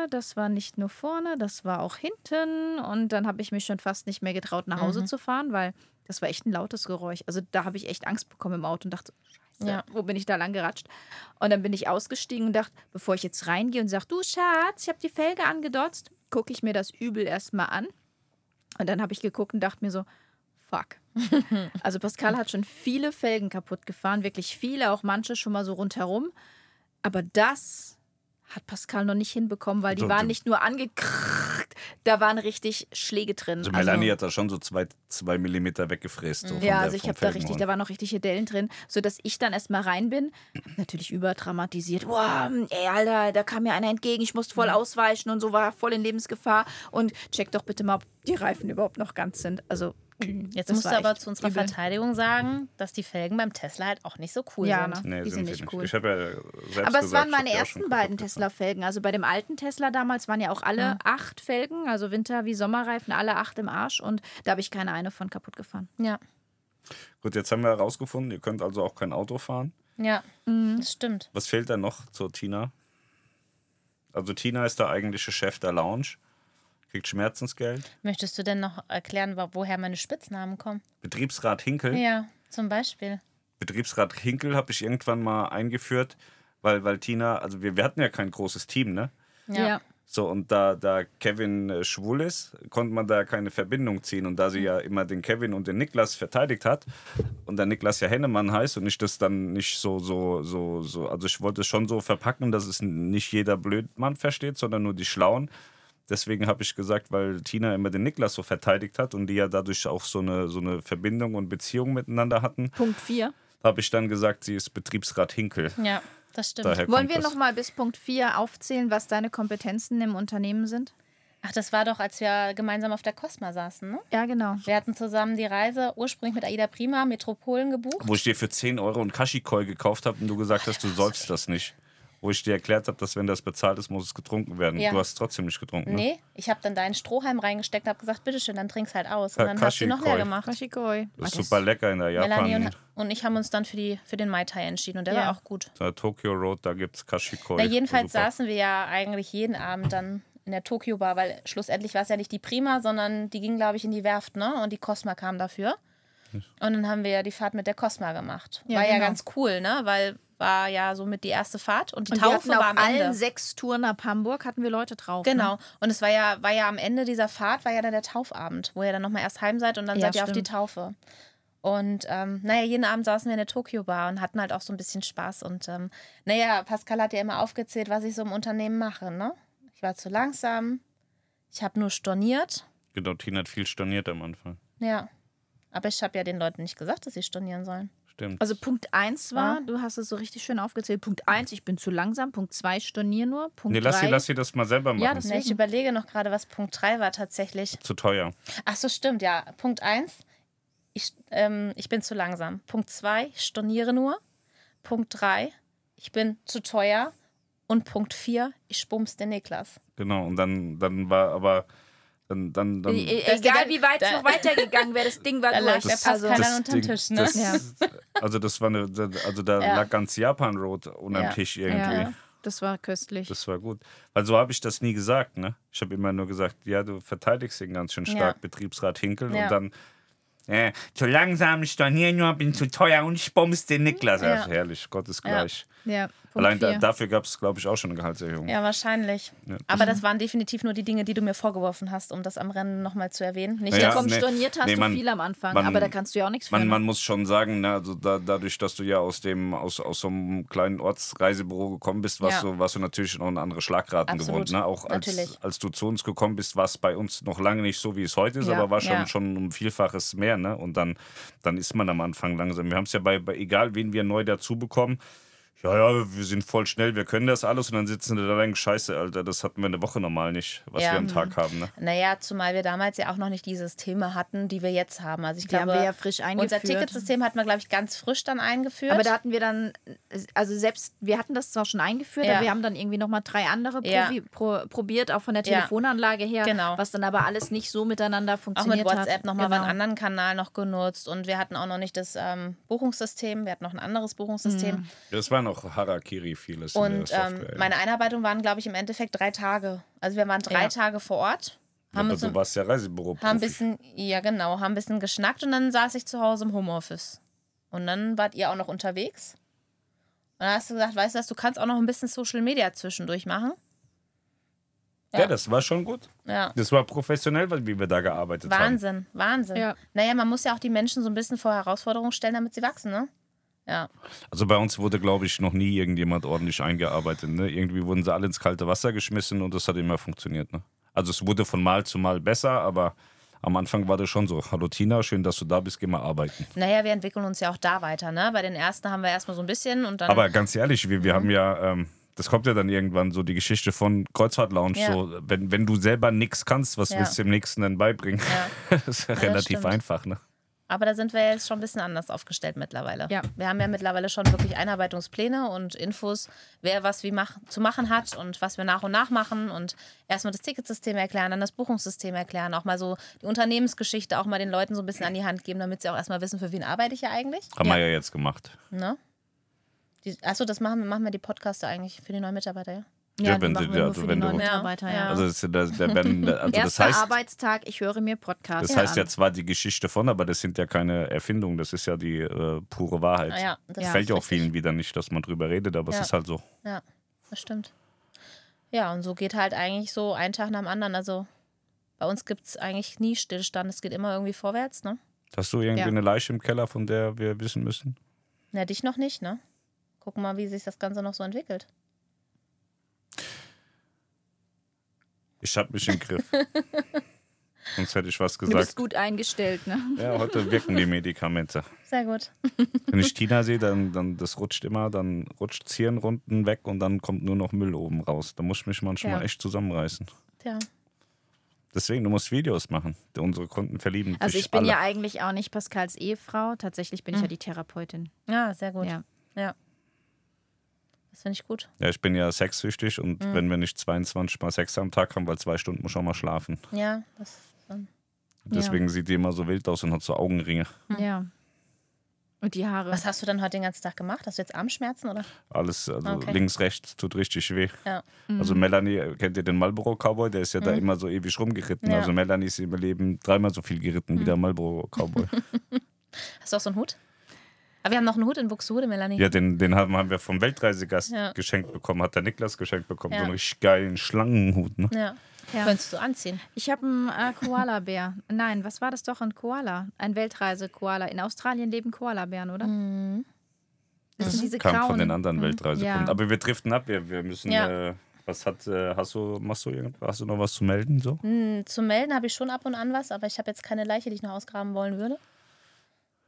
das war nicht nur vorne, das war auch hinten. Und dann habe ich mich schon fast nicht mehr getraut, nach Hause zu fahren, weil das war echt ein lautes Geräusch. Also da habe ich echt Angst bekommen im Auto und dachte, Scheiße, Ja. wo bin ich da lang geratscht? Und dann bin ich ausgestiegen und dachte, bevor ich jetzt reingehe und sage, du Schatz, ich habe die Felge angedotzt, gucke ich mir das Übel erstmal an. Und dann habe ich geguckt und dachte mir so, fuck. Also Pascal hat schon viele Felgen kaputt gefahren, wirklich viele, auch manche schon mal so rundherum. Aber das hat Pascal noch nicht hinbekommen, weil die So, waren nicht nur angekrrrt, da waren richtig Schläge drin. Also Melanie hat da schon so zwei, zwei Millimeter weggefräst. So ja, der, also ich habe da richtig, da waren noch richtige Dellen drin, sodass ich dann erstmal rein bin. Natürlich überdramatisiert. Wow, ey, Alter, da kam mir einer entgegen, ich musste voll ausweichen und so war voll in Lebensgefahr. Und check doch bitte mal, ob die Reifen überhaupt noch ganz sind. Also, Jetzt das musst du aber zu unserer übel. Verteidigung sagen, dass die Felgen beim Tesla halt auch nicht so cool Ja, sind. ne? Nee, Die sind sind nicht nicht. cool. Ich habe ja selbst Aber es gesagt, waren meine ersten beiden Tesla-Felgen. Also bei dem alten Tesla damals waren ja auch alle acht Felgen, also Winter- wie Sommerreifen, alle acht im Arsch. Und da habe ich keine eine von kaputt gefahren. Ja. Gut, jetzt haben wir herausgefunden, ihr könnt also auch kein Auto fahren. ja, Mhm. das stimmt. Was fehlt da noch zur Tina? Also Tina ist der eigentliche Chef der Lounge, kriegt Schmerzensgeld. Möchtest du denn noch erklären, wo- woher meine Spitznamen kommen? Betriebsrat Hinkel. Ja, zum Beispiel. Betriebsrat Hinkel habe ich irgendwann mal eingeführt, weil, weil Tina, also wir, wir hatten ja kein großes Team, ne? Ja. So, und da, da Kevin äh, schwul ist, konnte man da keine Verbindung ziehen. Und da sie ja immer den Kevin und den Niklas verteidigt hat und der Niklas ja Hennemann heißt und ich das dann nicht so, so, so, so, also ich wollte es schon so verpacken, dass es nicht jeder Blödmann versteht, sondern nur die Schlauen. Deswegen habe ich gesagt, weil Tina immer den Niklas so verteidigt hat und die ja dadurch auch so eine, so eine Verbindung und Beziehung miteinander hatten, Punkt 4. habe ich dann gesagt, sie ist Betriebsrat Hinkel. Ja, das stimmt. Daher Wollen wir das. noch mal bis Punkt 4 aufzählen, was deine Kompetenzen im Unternehmen sind? Ach, das war doch, als wir gemeinsam auf der Cosma saßen, ne? Ja, genau. Wir hatten zusammen die Reise ursprünglich mit Aida Prima Metropolen gebucht. Wo ich dir für 10 Euro einen Kashikoi gekauft habe und du gesagt hast, du säufst das nicht. Wo ich dir erklärt habe, dass wenn das bezahlt ist, muss es getrunken werden. Ja. Du hast es trotzdem nicht getrunken. Ne? Nee, ich habe dann deinen Strohhalm reingesteckt und habe gesagt, bitteschön, dann trink's halt aus. Und Ja, dann hast du noch leer Kashikoi. gemacht. Kashikoi. Das ist super lecker in der Melanie Japan. und, und ich haben uns dann für, die, für den Mai Tai entschieden und der Ja. war auch gut. Der Tokyo Road, da gibt es Kashikoi. Na, jedenfalls Super. saßen wir ja eigentlich jeden Abend dann in der Tokyo Bar, weil schlussendlich war es ja nicht die Prima, sondern die ging, glaube ich, in die Werft, ne? Und die Cosma kam dafür. Und dann haben wir ja die Fahrt mit der Cosma gemacht. Ja, war ja genau. ganz cool, ne? Weil war ja somit die erste Fahrt und die Und wir Taufe war am allen Ende. sechs Touren ab Hamburg hatten wir Leute drauf. Genau. Ne? Und es war ja, war ja am Ende dieser Fahrt, war ja dann der Taufabend, wo ihr dann nochmal erst heim seid und dann Ja, seid ihr auf die. Taufe. Und ähm, naja, jeden Abend saßen wir in der Tokyo Bar und hatten halt auch so ein bisschen Spaß. Und ähm, naja, Pascal hat ja immer aufgezählt, was ich so im Unternehmen mache. Ne? Ich war zu langsam, ich habe nur storniert. Genau, Tina hat viel storniert am Anfang. Ja. Aber ich habe ja den Leuten nicht gesagt, dass sie stornieren sollen. Stimmt. Also Punkt 1 war, Ja. du hast es so richtig schön aufgezählt. Punkt 1, ich bin zu langsam. Punkt 2, stornier nur. Punkt nee, lass sie, 3, lass sie das mal selber machen. Ja, das- Na, ich überlege noch gerade, was Punkt 3 war tatsächlich. Zu teuer. Ach so, stimmt, ja. Punkt 1, ich, ähm, ich bin zu langsam. Punkt 2, ich storniere nur. Punkt 3, ich bin zu teuer. Und Punkt 4, ich spumms den Niklas. Genau, und dann, dann war aber. Dann, dann, dann, E- Das Egal wie weit es noch weitergegangen wäre, das Ding war Da durch. der Pass Also, keiner unter den Tisch, ne? Das, Ja. Also das war eine, also da Ja. lag ganz Japan Road unterm Ja. Tisch irgendwie. ja, das war köstlich. Das war gut. Weil so habe ich das nie gesagt, ne? Ich habe immer nur gesagt, ja, du verteidigst ihn ganz schön stark, Ja. Betriebsrat Hinkel. Ja. Und dann, äh, zu langsam, ich storniere nur, bin zu teuer und ich bombs den Niklas. Ja. Ja. herrlich, Gottesgleich. ja, Punkt Allein da, dafür gab es, glaube ich, auch schon eine Gehaltserhöhung. Ja, wahrscheinlich. Ja. Aber das waren definitiv nur die Dinge, die du mir vorgeworfen hast, um das am Rennen nochmal zu erwähnen. Nicht, dass Komm, nee, storniert hast nee, du man- viel am Anfang, man- aber da kannst du ja auch nichts. Man, man muss schon sagen, ne, also da, dadurch, dass du ja aus dem aus, aus so einem kleinen Ortsreisebüro gekommen bist, warst, Ja. du, warst du natürlich noch an andere Schlagraten Absolut, gewohnt. Ne? Auch als, natürlich. als du zu uns gekommen bist, war es bei uns noch lange nicht so, wie es heute ist, Ja, aber war schon, schon um Vielfaches mehr. Ne? Und dann, dann ist man am Anfang langsam. Wir haben es ja bei, bei, egal wen wir neu dazu bekommen, ja, ja, wir sind voll schnell, wir können das alles und dann sitzen wir da und denken, scheiße, Alter, das hatten wir eine Woche normal nicht, was Ja. wir am Tag haben. Ne? Naja, zumal wir damals ja auch noch nicht die Systeme hatten, die wir jetzt haben. Also ich Die haben glaube, wir ja frisch unser eingeführt. Ticketsystem hatten wir, glaube ich, ganz frisch dann eingeführt. Aber da hatten wir dann, also selbst, wir hatten das zwar schon eingeführt, Ja. aber wir haben dann irgendwie nochmal drei andere Ja. pro, probiert, auch von der. Telefonanlage her, Genau. was dann aber alles nicht so miteinander auch funktioniert mit WhatsApp hat. nochmal genau. einen anderen Kanal noch genutzt und wir hatten auch noch nicht das ähm, Buchungssystem, wir hatten noch ein anderes Buchungssystem. Das war noch Harakiri vieles in Und ähm, meine Einarbeitung waren, glaube ich, im Endeffekt drei Tage. Also wir waren drei Ja. Tage vor Ort, haben aber uns du warst ja Reisebüro. haben ein bisschen, ja genau, haben ein bisschen geschnackt und dann saß ich zu Hause im Homeoffice. Und dann wart ihr auch noch unterwegs. Und dann hast du gesagt, weißt du was, du kannst auch noch ein bisschen Social Media zwischendurch machen. Ja, das war schon gut. Ja. Das war professionell, weil- wie wir da gearbeitet haben. Wahnsinn, Wahnsinn. Ja. Naja, man muss ja auch die Menschen so ein bisschen vor Herausforderungen stellen, damit sie wachsen, ne? Ja. Also bei uns wurde, glaube ich, noch nie irgendjemand ordentlich eingearbeitet. Ne? Irgendwie wurden sie alle ins kalte Wasser geschmissen und das hat immer funktioniert. Ne? Also es wurde von Mal zu Mal besser, aber am Anfang war das schon so. Hallo Tina, schön, dass du da bist, geh mal arbeiten. Naja, wir entwickeln uns ja auch da weiter, ne? Bei den ersten haben wir erstmal so ein bisschen und dann. Aber ganz ehrlich, wir, wir Mhm. haben ja, ähm, das kommt ja dann irgendwann so die Geschichte von Kreuzfahrt Lounge. Ja. So, wenn, wenn du selber nichts kannst, was Ja. willst du dem Nächsten denn beibringen? Ja. das ist ja relativ einfach. Ne? Aber da sind wir jetzt schon ein bisschen anders aufgestellt mittlerweile. Ja. Wir haben ja mittlerweile schon wirklich Einarbeitungspläne und Infos, wer was wie mach, zu machen hat und was wir nach und nach machen und erstmal das Ticketsystem erklären, dann das Buchungssystem erklären, auch mal so die Unternehmensgeschichte auch mal den Leuten so ein bisschen an die Hand geben, damit sie auch erstmal wissen, für wen arbeite ich ja eigentlich. Haben wir ja jetzt gemacht. Ne? Die, achso, das machen, machen wir die Podcaster eigentlich für die neuen Mitarbeiter, ja? Ja, Ja, wenn für die wenn du- Mitarbeiter, ja. Also, das, der, der, Ben, also das Erster heißt, Arbeitstag, ich höre mir Podcasts Das heißt ja zwar die Geschichte von, aber das sind ja keine Erfindungen, das ist ja die äh, pure Wahrheit. Ah, ja, das Ja. Fällt ja auch richtig. vielen wieder nicht, dass man drüber redet, aber Ja. es ist halt so. Ja, das stimmt. Ja, und so geht halt eigentlich so ein Tag nach dem anderen. Also bei uns gibt es eigentlich nie Stillstand. Es geht immer irgendwie vorwärts, ne? Hast du irgendwie Ja. eine Leiche im Keller, von der wir wissen müssen? Na, dich noch nicht, ne? Gucken mal, wie sich das Ganze noch so entwickelt. Ich hab mich im Griff. Sonst hätte ich was Du bist gesagt. gut eingestellt, ne? Ja, heute wirken die Medikamente. Sehr gut. Wenn ich Tina sehe, dann, dann das rutscht immer, dann rutscht das Hirnrunden weg und dann kommt nur noch Müll oben raus. Da muss ich mich manchmal Ja. echt zusammenreißen. Tja. Deswegen, du musst Videos machen. Unsere Kunden verlieben Also sich ich bin alle. ja eigentlich auch nicht Pascals Ehefrau. Tatsächlich bin ich Mhm. ja die Therapeutin. Ja, sehr gut. Ja. Ja. Das finde ich gut. Ja, ich bin ja sexsüchtig und Mhm. wenn wir nicht 22 mal Sex am Tag haben, weil zwei Stunden muss ich auch mal schlafen. Ja, das ähm, Deswegen sieht die immer so wild aus und hat so Augenringe. Ja. Und die Haare. Was hast du dann heute den ganzen Tag gemacht? Hast du jetzt Armschmerzen oder? Alles, also Okay. links, rechts, tut richtig weh. Ja. Also Melanie, kennt ihr den Marlboro Cowboy? Der ist ja da immer so ewig rumgeritten. Ja. Also Melanie ist im Leben dreimal so viel geritten wie der Marlboro Cowboy. Hast du auch so einen Hut? Aber wir haben noch einen Hut in Buxtehude, Melanie. ja, den, den haben, haben wir vom Weltreisegast Ja. geschenkt bekommen. Hat der Niklas geschenkt bekommen. Ja. So einen richtig geilen Schlangenhut. Ne? Ja. Ja. Könntest du anziehen. Ich habe einen äh, Koala-Bär. Nein, was war das doch? Ein Koala. Ein Weltreise-Koala. In Australien leben Koalabären, oder? Mhm. Das sind diese Kam grauen. von den anderen Weltreisekunden. Ja. Aber wir driften ab. Wir, wir müssen. Ja. Äh, was hat, äh, hast du, machst du irgendwas? Hast du noch was zu melden? So? Hm, Zu melden habe ich schon ab und an was, aber ich habe jetzt keine Leiche, die ich noch ausgraben wollen würde.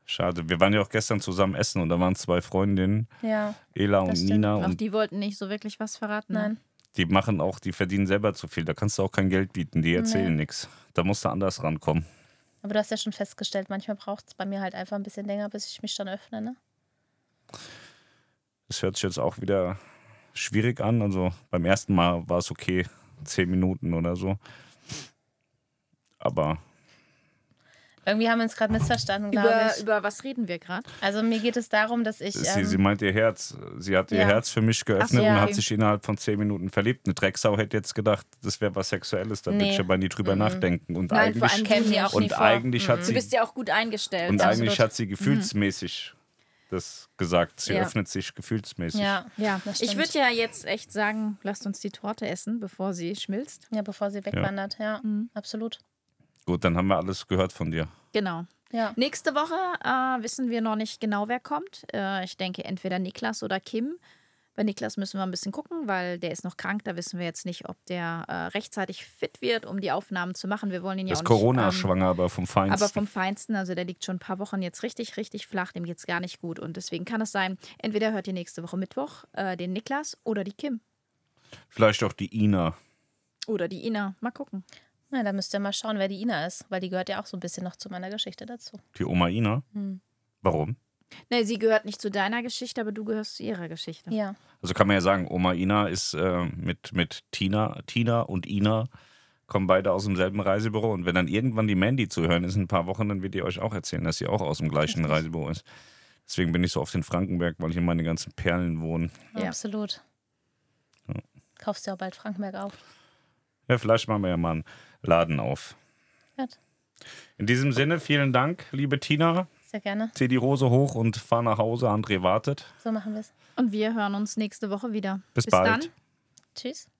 Schade. Wir waren ja auch gestern zusammen essen und da waren zwei Freundinnen, Ja, Ela und Das stimmt. Nina. Auch Und die wollten nicht so wirklich was verraten. ne? nein. die machen auch, die verdienen selber zu viel. Da kannst du auch kein Geld bieten. Die erzählen nichts. Da musst du anders rankommen. Aber du hast ja schon festgestellt, manchmal braucht es bei mir halt einfach ein bisschen länger, bis ich mich dann öffne. Ne? Das hört sich jetzt auch wieder schwierig an. Also beim ersten Mal war es okay, zehn Minuten oder so. Aber Irgendwie haben wir uns gerade missverstanden, glaube Über, ich. über was reden wir gerade? Also mir geht es darum, dass ich. sie, Ähm, sie meint ihr Herz. Sie hat ihr ja. Herz für mich geöffnet Ach so, und ja. hat sich innerhalb von zehn Minuten verliebt. Eine Drecksau hätte jetzt gedacht, das wäre was Sexuelles. Da würde Nee. ich aber nie drüber nachdenken. Und Nein, vor eigentlich, allem käme die auch nie und vor. eigentlich hat Du sie bist ja auch gut eingestellt. Und Absolut. eigentlich hat sie gefühlsmäßig das gesagt. Sie Ja. öffnet sich gefühlsmäßig. ja, ja, das ich würde ja jetzt echt sagen, lasst uns die Torte essen, bevor sie schmilzt. ja, bevor sie wegwandert. Ja, absolut. Gut, dann haben wir alles gehört von dir. Genau. Ja. Nächste Woche äh, wissen wir noch nicht genau, wer kommt. Äh, ich denke entweder Niklas oder Kim. Bei Niklas müssen wir ein bisschen gucken, weil der ist noch krank. Da wissen wir jetzt nicht, ob der äh, rechtzeitig fit wird, um die Aufnahmen zu machen. Wir wollen ihn ja Das auch ist nicht. ähm, Corona-schwanger, aber vom Feinsten. aber vom Feinsten, also der liegt schon ein paar Wochen jetzt richtig, richtig flach, dem geht es gar nicht gut. Und deswegen kann es sein, entweder hört ihr nächste Woche Mittwoch äh, den Niklas oder die Kim Vielleicht auch die Ina. oder die Ina. Mal gucken. Na, da müsst ihr mal schauen, wer die Ina ist, weil die gehört ja auch so ein bisschen noch zu meiner Geschichte dazu. Die Oma Ina. Hm. Warum? Nee, sie gehört nicht zu deiner Geschichte, aber du gehörst zu ihrer Geschichte. Ja. Also kann man ja sagen, Oma Ina ist äh, mit, mit Tina, Tina und Ina kommen beide aus demselben Reisebüro. Und wenn dann irgendwann die Mandy zu hören ist in ein paar Wochen, dann wird die euch auch erzählen, dass sie auch aus dem gleichen Reisebüro ist. Deswegen bin ich so oft in Frankenberg, weil hier meine ganzen Perlen wohnen. Ja. Absolut. Kaufst du auch bald Frankenberg auf. Ja, vielleicht machen wir ja mal einen Laden auf. Gut. In diesem Sinne, vielen Dank, liebe Tina. Sehr gerne. Zieh die Hose hoch und fahr nach Hause. André wartet. So machen wir es. Und wir hören uns nächste Woche wieder. Bis bald. dann. Tschüss.